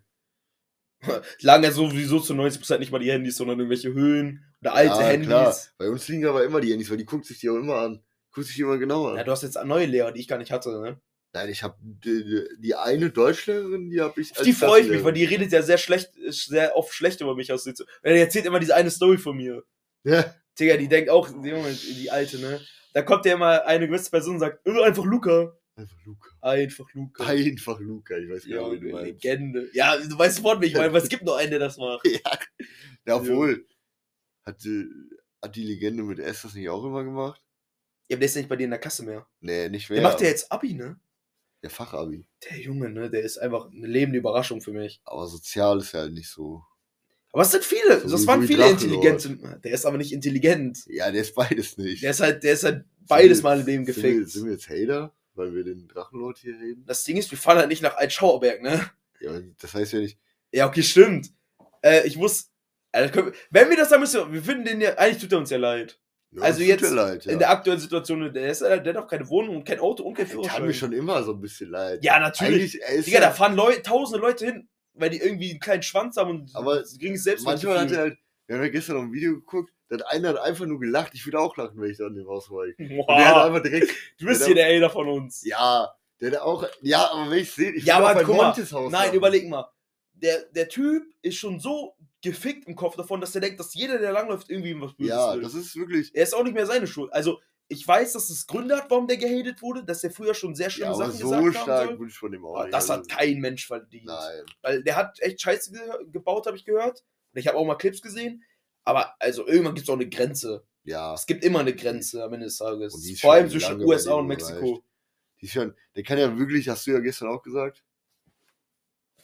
Lagen ja sowieso zu 90% nicht mal die Handys, sondern irgendwelche Höhen oder alte ja, Handys. Klar. Bei uns liegen aber immer die Handys, weil die guckt sich die auch immer an. Guckt sich die immer genauer an. Ja, du hast jetzt neue Lehrer, die ich gar nicht hatte, ne? Nein, ich habe die, die- eine Deutschlehrerin, die habe ich. Auf die freue ich mich, weil die redet ja sehr schlecht, sehr oft schlecht über mich aus. Die erzählt immer diese eine Story von mir. Ja, Digga, die denkt auch, die alte, ne? Da kommt ja immer eine gewisse Person und sagt, "Äh, einfach Luca. einfach Luca. Einfach Luca. Einfach Luca, ich weiß Ja, genau, wie du meinst. Legende. Ja, du weißt sofort, wie ich meine, weil es gibt nur einen, der das macht. Ja, obwohl. Hat die, hat die Legende mit S das nicht auch immer gemacht? Ja, aber der ist ja nicht bei dir in der Kasse mehr. Nee, nicht Der mehr. macht ja jetzt Abi, ne? Der Fachabi. Der Junge, ne? Der ist einfach eine lebende Überraschung für mich. Aber sozial ist ja halt nicht so. Aber es sind viele, So das waren viele intelligente. Der ist aber nicht intelligent. Ja, der ist beides nicht. Der ist halt, der ist halt beides Sind mal wir- im Leben sind wir, gefickt. sind wir jetzt Hater, weil wir den Drachenlord hier reden? Das Ding ist, wir fahren halt nicht nach Altschauerberg, ne? Ja, das heißt ja nicht. Ja, okay, stimmt. Äh, ich muss. Können wir, wenn wir das sagen müssen, wir finden den ja, eigentlich tut er uns ja leid. Ja, Also jetzt leid, ja. In der aktuellen Situation, der, ist, der hat auch keine Wohnung und kein Auto und kein der tat Führerschein. mir schon immer so ein bisschen leid. Ja, natürlich. Eigentlich, Digga, da fahren Leu tausende Leute hin, weil die irgendwie einen kleinen Schwanz haben und Aber kriegen es selbst manchmal hat er halt. Wir haben ja gestern noch ein Video geguckt, da hat einer hat einfach nur gelacht. Ich würde auch lachen, wenn ich da an dem Haus war. Und der hat einfach direkt. du bist der- hier der Hater von uns. Ja, der hat auch. Ja, aber wenn ich sehe, ich Ja, würd auch aber bei Montes Haus Nein, lachen. überleg mal. Der, der Typ ist schon so gefickt im Kopf davon, dass er denkt, dass jeder, der langläuft, irgendwie ihm was Böses Ja, will. das ist wirklich. er ist auch nicht mehr seine Schuld. Also, ich weiß, dass es Gründe hat, warum der gehatet wurde, dass er früher schon sehr Ja, schlimme aber Sachen so gesagt haben stark soll. würde ich von dem auch Aber das hat also- kein Mensch verdient. Nein. Weil der hat echt Scheiße ge gebaut, habe ich gehört. Und ich habe auch mal Clips gesehen. Aber also irgendwann gibt es auch eine Grenze. Ja, Es gibt immer eine Grenze am Ende des Tages. Vor allem zwischen USA und Mexiko. die schon, der kann ja wirklich, hast du ja gestern auch gesagt.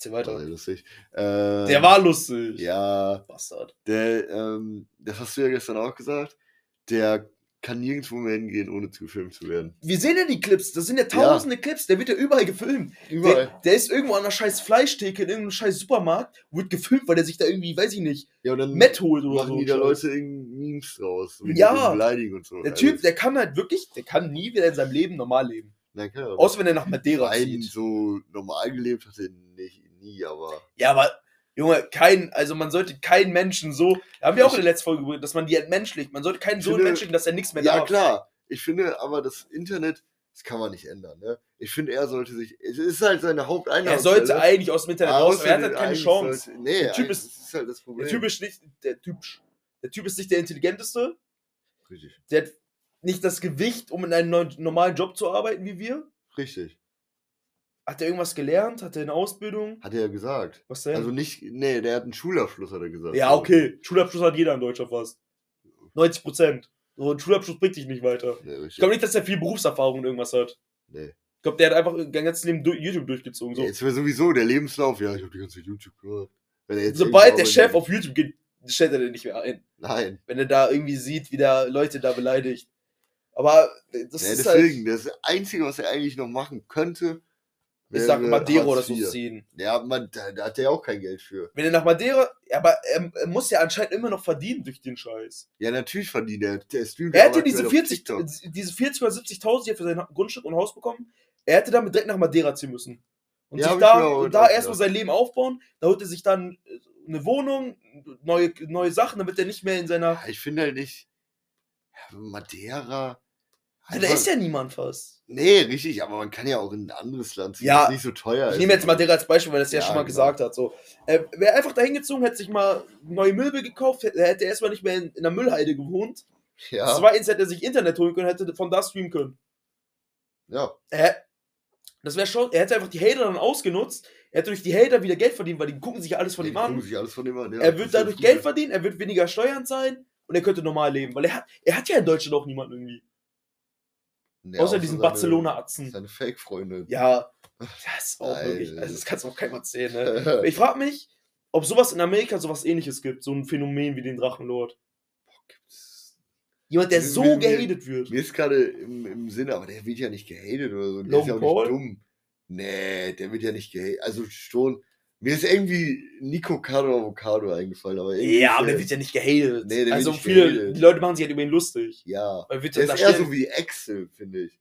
Erzähl War weiter. sehr lustig. Ähm, Der war lustig. Ja, Bastard. der, ähm, das hast du ja gestern auch gesagt. Der kann nirgendwo mehr hingehen, ohne zu gefilmt zu werden. Wir sehen ja die Clips. Das sind ja tausende Clips. Der wird ja überall gefilmt. Überall. Der, der ist irgendwo an einer scheiß Fleischtheke in irgendeinem scheiß Supermarkt. Wird gefilmt, weil der sich da irgendwie, weiß ich nicht, ja, und dann Met holt oder machen so. die da Scheiß. Leute irgendwie Memes draus. Ja. Beleidigen und so. Der Also, Typ, der kann halt wirklich, der kann nie wieder in seinem Leben normal leben. Nein, kann er Außer wenn er nach Madeira Nein, zieht. so normal gelebt hat er nicht, nie, aber. Ja, aber Junge, kein, also man sollte keinen Menschen so, haben wir auch in der letzten Folge dass man die entmenschlicht. Man sollte keinen so entmenschlichen, dass er nichts mehr Ja, darf. klar. Ich finde aber, das Internet Das kann man nicht ändern, ne? Ich finde, er sollte sich. Es ist halt seine Er Haupteinnahmensquelle. sollte eigentlich aus dem Internet raus, aber er hat halt keine Chance. Sollte, nee, Der Typ ist- das ist halt das Problem. Der Typ ist nicht, der Typ, der Typ ist nicht der intelligenteste. Richtig. Der hat nicht das Gewicht, um in einem neuen, normalen Job zu arbeiten wie wir. Richtig. Hat er irgendwas gelernt? Hat er eine Ausbildung? Hat er ja gesagt. Was denn? Also nicht, nee, der hat einen Schulabschluss, hat er gesagt. ja, okay. Schulabschluss hat jeder in Deutschland fast. 90 Prozent. So ein Schulabschluss bringt dich nicht weiter. Nee. Ich glaube nicht, dass er viel Berufserfahrung und irgendwas hat. nee. Ich glaube, der hat einfach sein ganzes Leben du YouTube durchgezogen. So. Jetzt wäre sowieso der Lebenslauf, ja, ich habe die ganze Zeit YouTube gemacht. Sobald der Chef auf YouTube geht, stellt er den nicht mehr ein. Nein. Wenn er da irgendwie sieht, wie der Leute da beleidigt. Aber das Nee, ist deswegen, halt. das Einzige, was er eigentlich noch machen könnte, Ich sag Madeira oder so ziehen. Ja, man, da, da hat er auch kein Geld für. Wenn er nach Madeira. ja, Aber er, er muss ja anscheinend immer noch verdienen durch den Scheiß. Ja, natürlich verdient er. Der streamt Er ja hätte diese aktuell auf 40, TikTok. diese 40 oder 70.000 hier für sein Grundstück und Haus bekommen. Er hätte damit direkt nach Madeira ziehen müssen. Und Ja, sich da, und da erstmal ja. sein Leben aufbauen. Da holt er sich dann eine Wohnung, neue, neue Sachen, damit er nicht mehr in seiner. Ja, ich finde halt nicht. Ja, Madeira. Ja, da ist ja niemand fast. Nee, richtig, aber man kann ja auch in ein anderes Land ziehen. Ja, das nicht so teuer Ich ist. nehme jetzt Madeira als Beispiel, weil er es ja, Ja, schon mal genau. gesagt hat. So. Er wäre einfach dahin gezogen, hätte sich mal neue Möbel gekauft, hätte- hätte erstmal nicht mehr in, in der Müllheide gewohnt. Ja, Zweitens hätte er sich Internet holen können, hätte von da streamen können. ja. Er, das wäre schon, er hätte einfach die Hater dann ausgenutzt. Er hätte durch die Hater wieder Geld verdient, weil die gucken sich alles von ihm an. sich alles von ihm an. Ja, er das wird dadurch das. Geld verdienen, er wird weniger Steuern zahlen und er könnte normal leben, weil er hat, er hat ja in Deutschland auch niemanden irgendwie. Ja, außer diesen Barcelona-Atzen. Seine Fake-Freunde. Ja, das ist auch Alter. wirklich, also das kannst du auch keinem erzählen, ne? Ich frage mich, ob sowas in Amerika sowas ähnliches gibt, so ein Phänomen wie den Drachenlord. Jemand, der Mir- so mir- gehatet wird. Mir ist gerade im, im Sinne, aber der wird ja nicht gehatet oder so. Der ist ja auch Paul? nicht dumm. Nee, der wird ja nicht gehatet. Also schon. Mir ist irgendwie Nico Caro Avocado eingefallen, aber irgendwie. Ja, ist aber der wird ja nicht gehatet. Nee, der wird also nicht viele, gehatet. die Leute machen sich halt über ihn lustig. Ja. Weil wird Der ist eher so wie Axel, finde ich.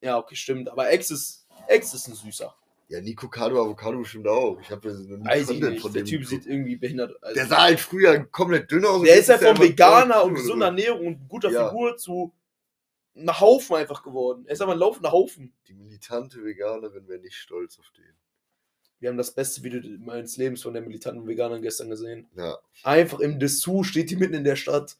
Ja, okay, stimmt. Aber Ex ist, Ex ist ein süßer. Ja, Nico Caro Avocado bestimmt auch. Ich habe ja nie Weiß ich nicht. von Der dem Typ sieht irgendwie behindert aus. Der sah halt früher komplett dünn aus. und der jetzt ist ja er vom einfach Veganer voll und gesunder oder so. Ernährung und guter Ja. Figur zu einem Haufen einfach geworden. Er ist aber ein laufender Haufen. Die militante Veganerin wäre nicht stolz auf den. Wir haben das beste Video meines Lebens von der militanten Veganerin gestern gesehen. Ja. Einfach im Dessous steht die mitten in der Stadt.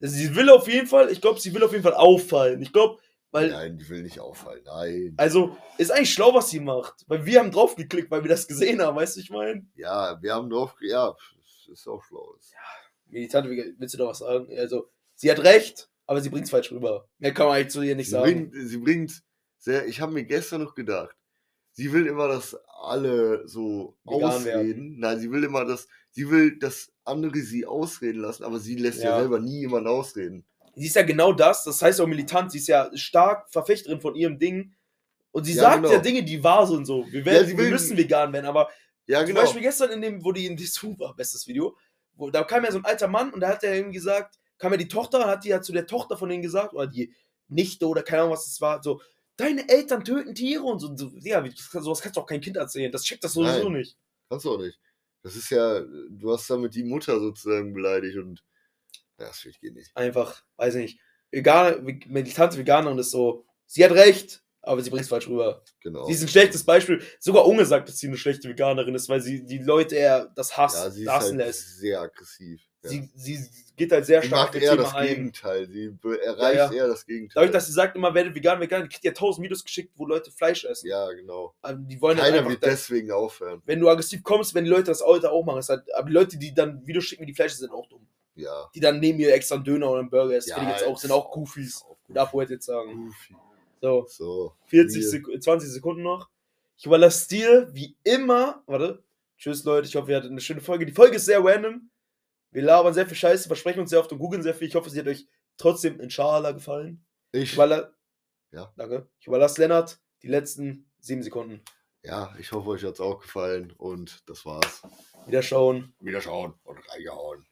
Also sie will auf jeden Fall, ich glaube, sie will auf jeden Fall auffallen. Ich glaube, weil, Nein, die will nicht auffallen. Nein. also, ist eigentlich schlau, was sie macht. Weil wir haben drauf geklickt, weil wir das gesehen haben, weißt du, ich meine? Ja, wir haben drauf. Ja, ist auch schlau. Militante Veganerin, willst du da was sagen? Also, sie hat recht, aber sie bringt es falsch rüber. Mehr kann man eigentlich zu ihr nicht Sie sagen. bringt, sie bringt sehr. Ich habe mir gestern noch gedacht, sie will immer, dass alle so Vegan ausreden. Nein, sie will immer, dass sie will, dass andere sie ausreden lassen, aber sie lässt ja, Ja. selber nie jemanden ausreden. Sie ist ja genau das, das heißt auch militant, sie ist ja stark Verfechterin von ihrem Ding. Und sie Ja, sagt genau. ja Dinge, die wahr sind so. Wir, werden, Ja, sie wir will- müssen vegan werden, aber Ja, Zum genau. Beispiel gestern in dem, wo die in Dessous war, bestes Video, wo, da kam ja so ein alter Mann und da hat er ihm gesagt, kam ja die Tochter und hat die ja zu der Tochter von denen gesagt, oder die Nichte oder keine Ahnung, was es war, so, deine Eltern töten Tiere und so. so ja, sowas kannst du auch kein Kind erzählen. Das checkt das sowieso Nein. nicht. Kannst du auch nicht. Das ist ja, du hast damit die Mutter sozusagen beleidigt und ja, das ich geht nicht. Einfach, weiß ich nicht. Veganer, ve- militante Veganerin ist so, sie hat recht, aber sie bringt es falsch rüber. Genau. Sie ist ein schlechtes Beispiel. Sogar Unge sagt, dass sie eine schlechte Veganerin ist, weil sie die Leute eher das Hass, ja, sie ist hassen halt lässt. sehr aggressiv. Ja. Sie, sie geht halt sehr Sie stark macht mit eher Thema das ein. Gegenteil. Sie erreicht Ja, ja. eher das Gegenteil. Dadurch, dass sie sagt immer, werde vegan, vegan, kriegt ja tausend Videos geschickt, wo Leute Fleisch essen. ja, genau. Also die wollen halt Keiner einfach, wird deswegen aufhören. wenn du aggressiv kommst, wenn die Leute das heute auch machen. Ist halt, aber die Leute, die dann Videos schicken, wie die Fleisch essen, sind auch dumm. Ja. Die dann neben mir extra einen Döner oder einen Burger essen, ja finde ich jetzt auch, sind auch Goofies. Darf wohl jetzt sagen. Goofy. So, So. 40 wir- Sek 20 Sekunden noch. Ich überlasse dir, wie immer, warte, tschüss Leute, ich hoffe, ihr hattet eine schöne Folge. Die Folge ist sehr random. Wir labern sehr viel Scheiße, versprechen uns sehr oft und googeln sehr viel. Ich hoffe, sie hat euch trotzdem inshallah gefallen. Ich überla Ja. Danke. Ich überlasse Lennart die letzten sieben Sekunden. ja, ich hoffe, euch hat es auch gefallen und das war's. Wieder schauen. Wieder schauen und reingehauen.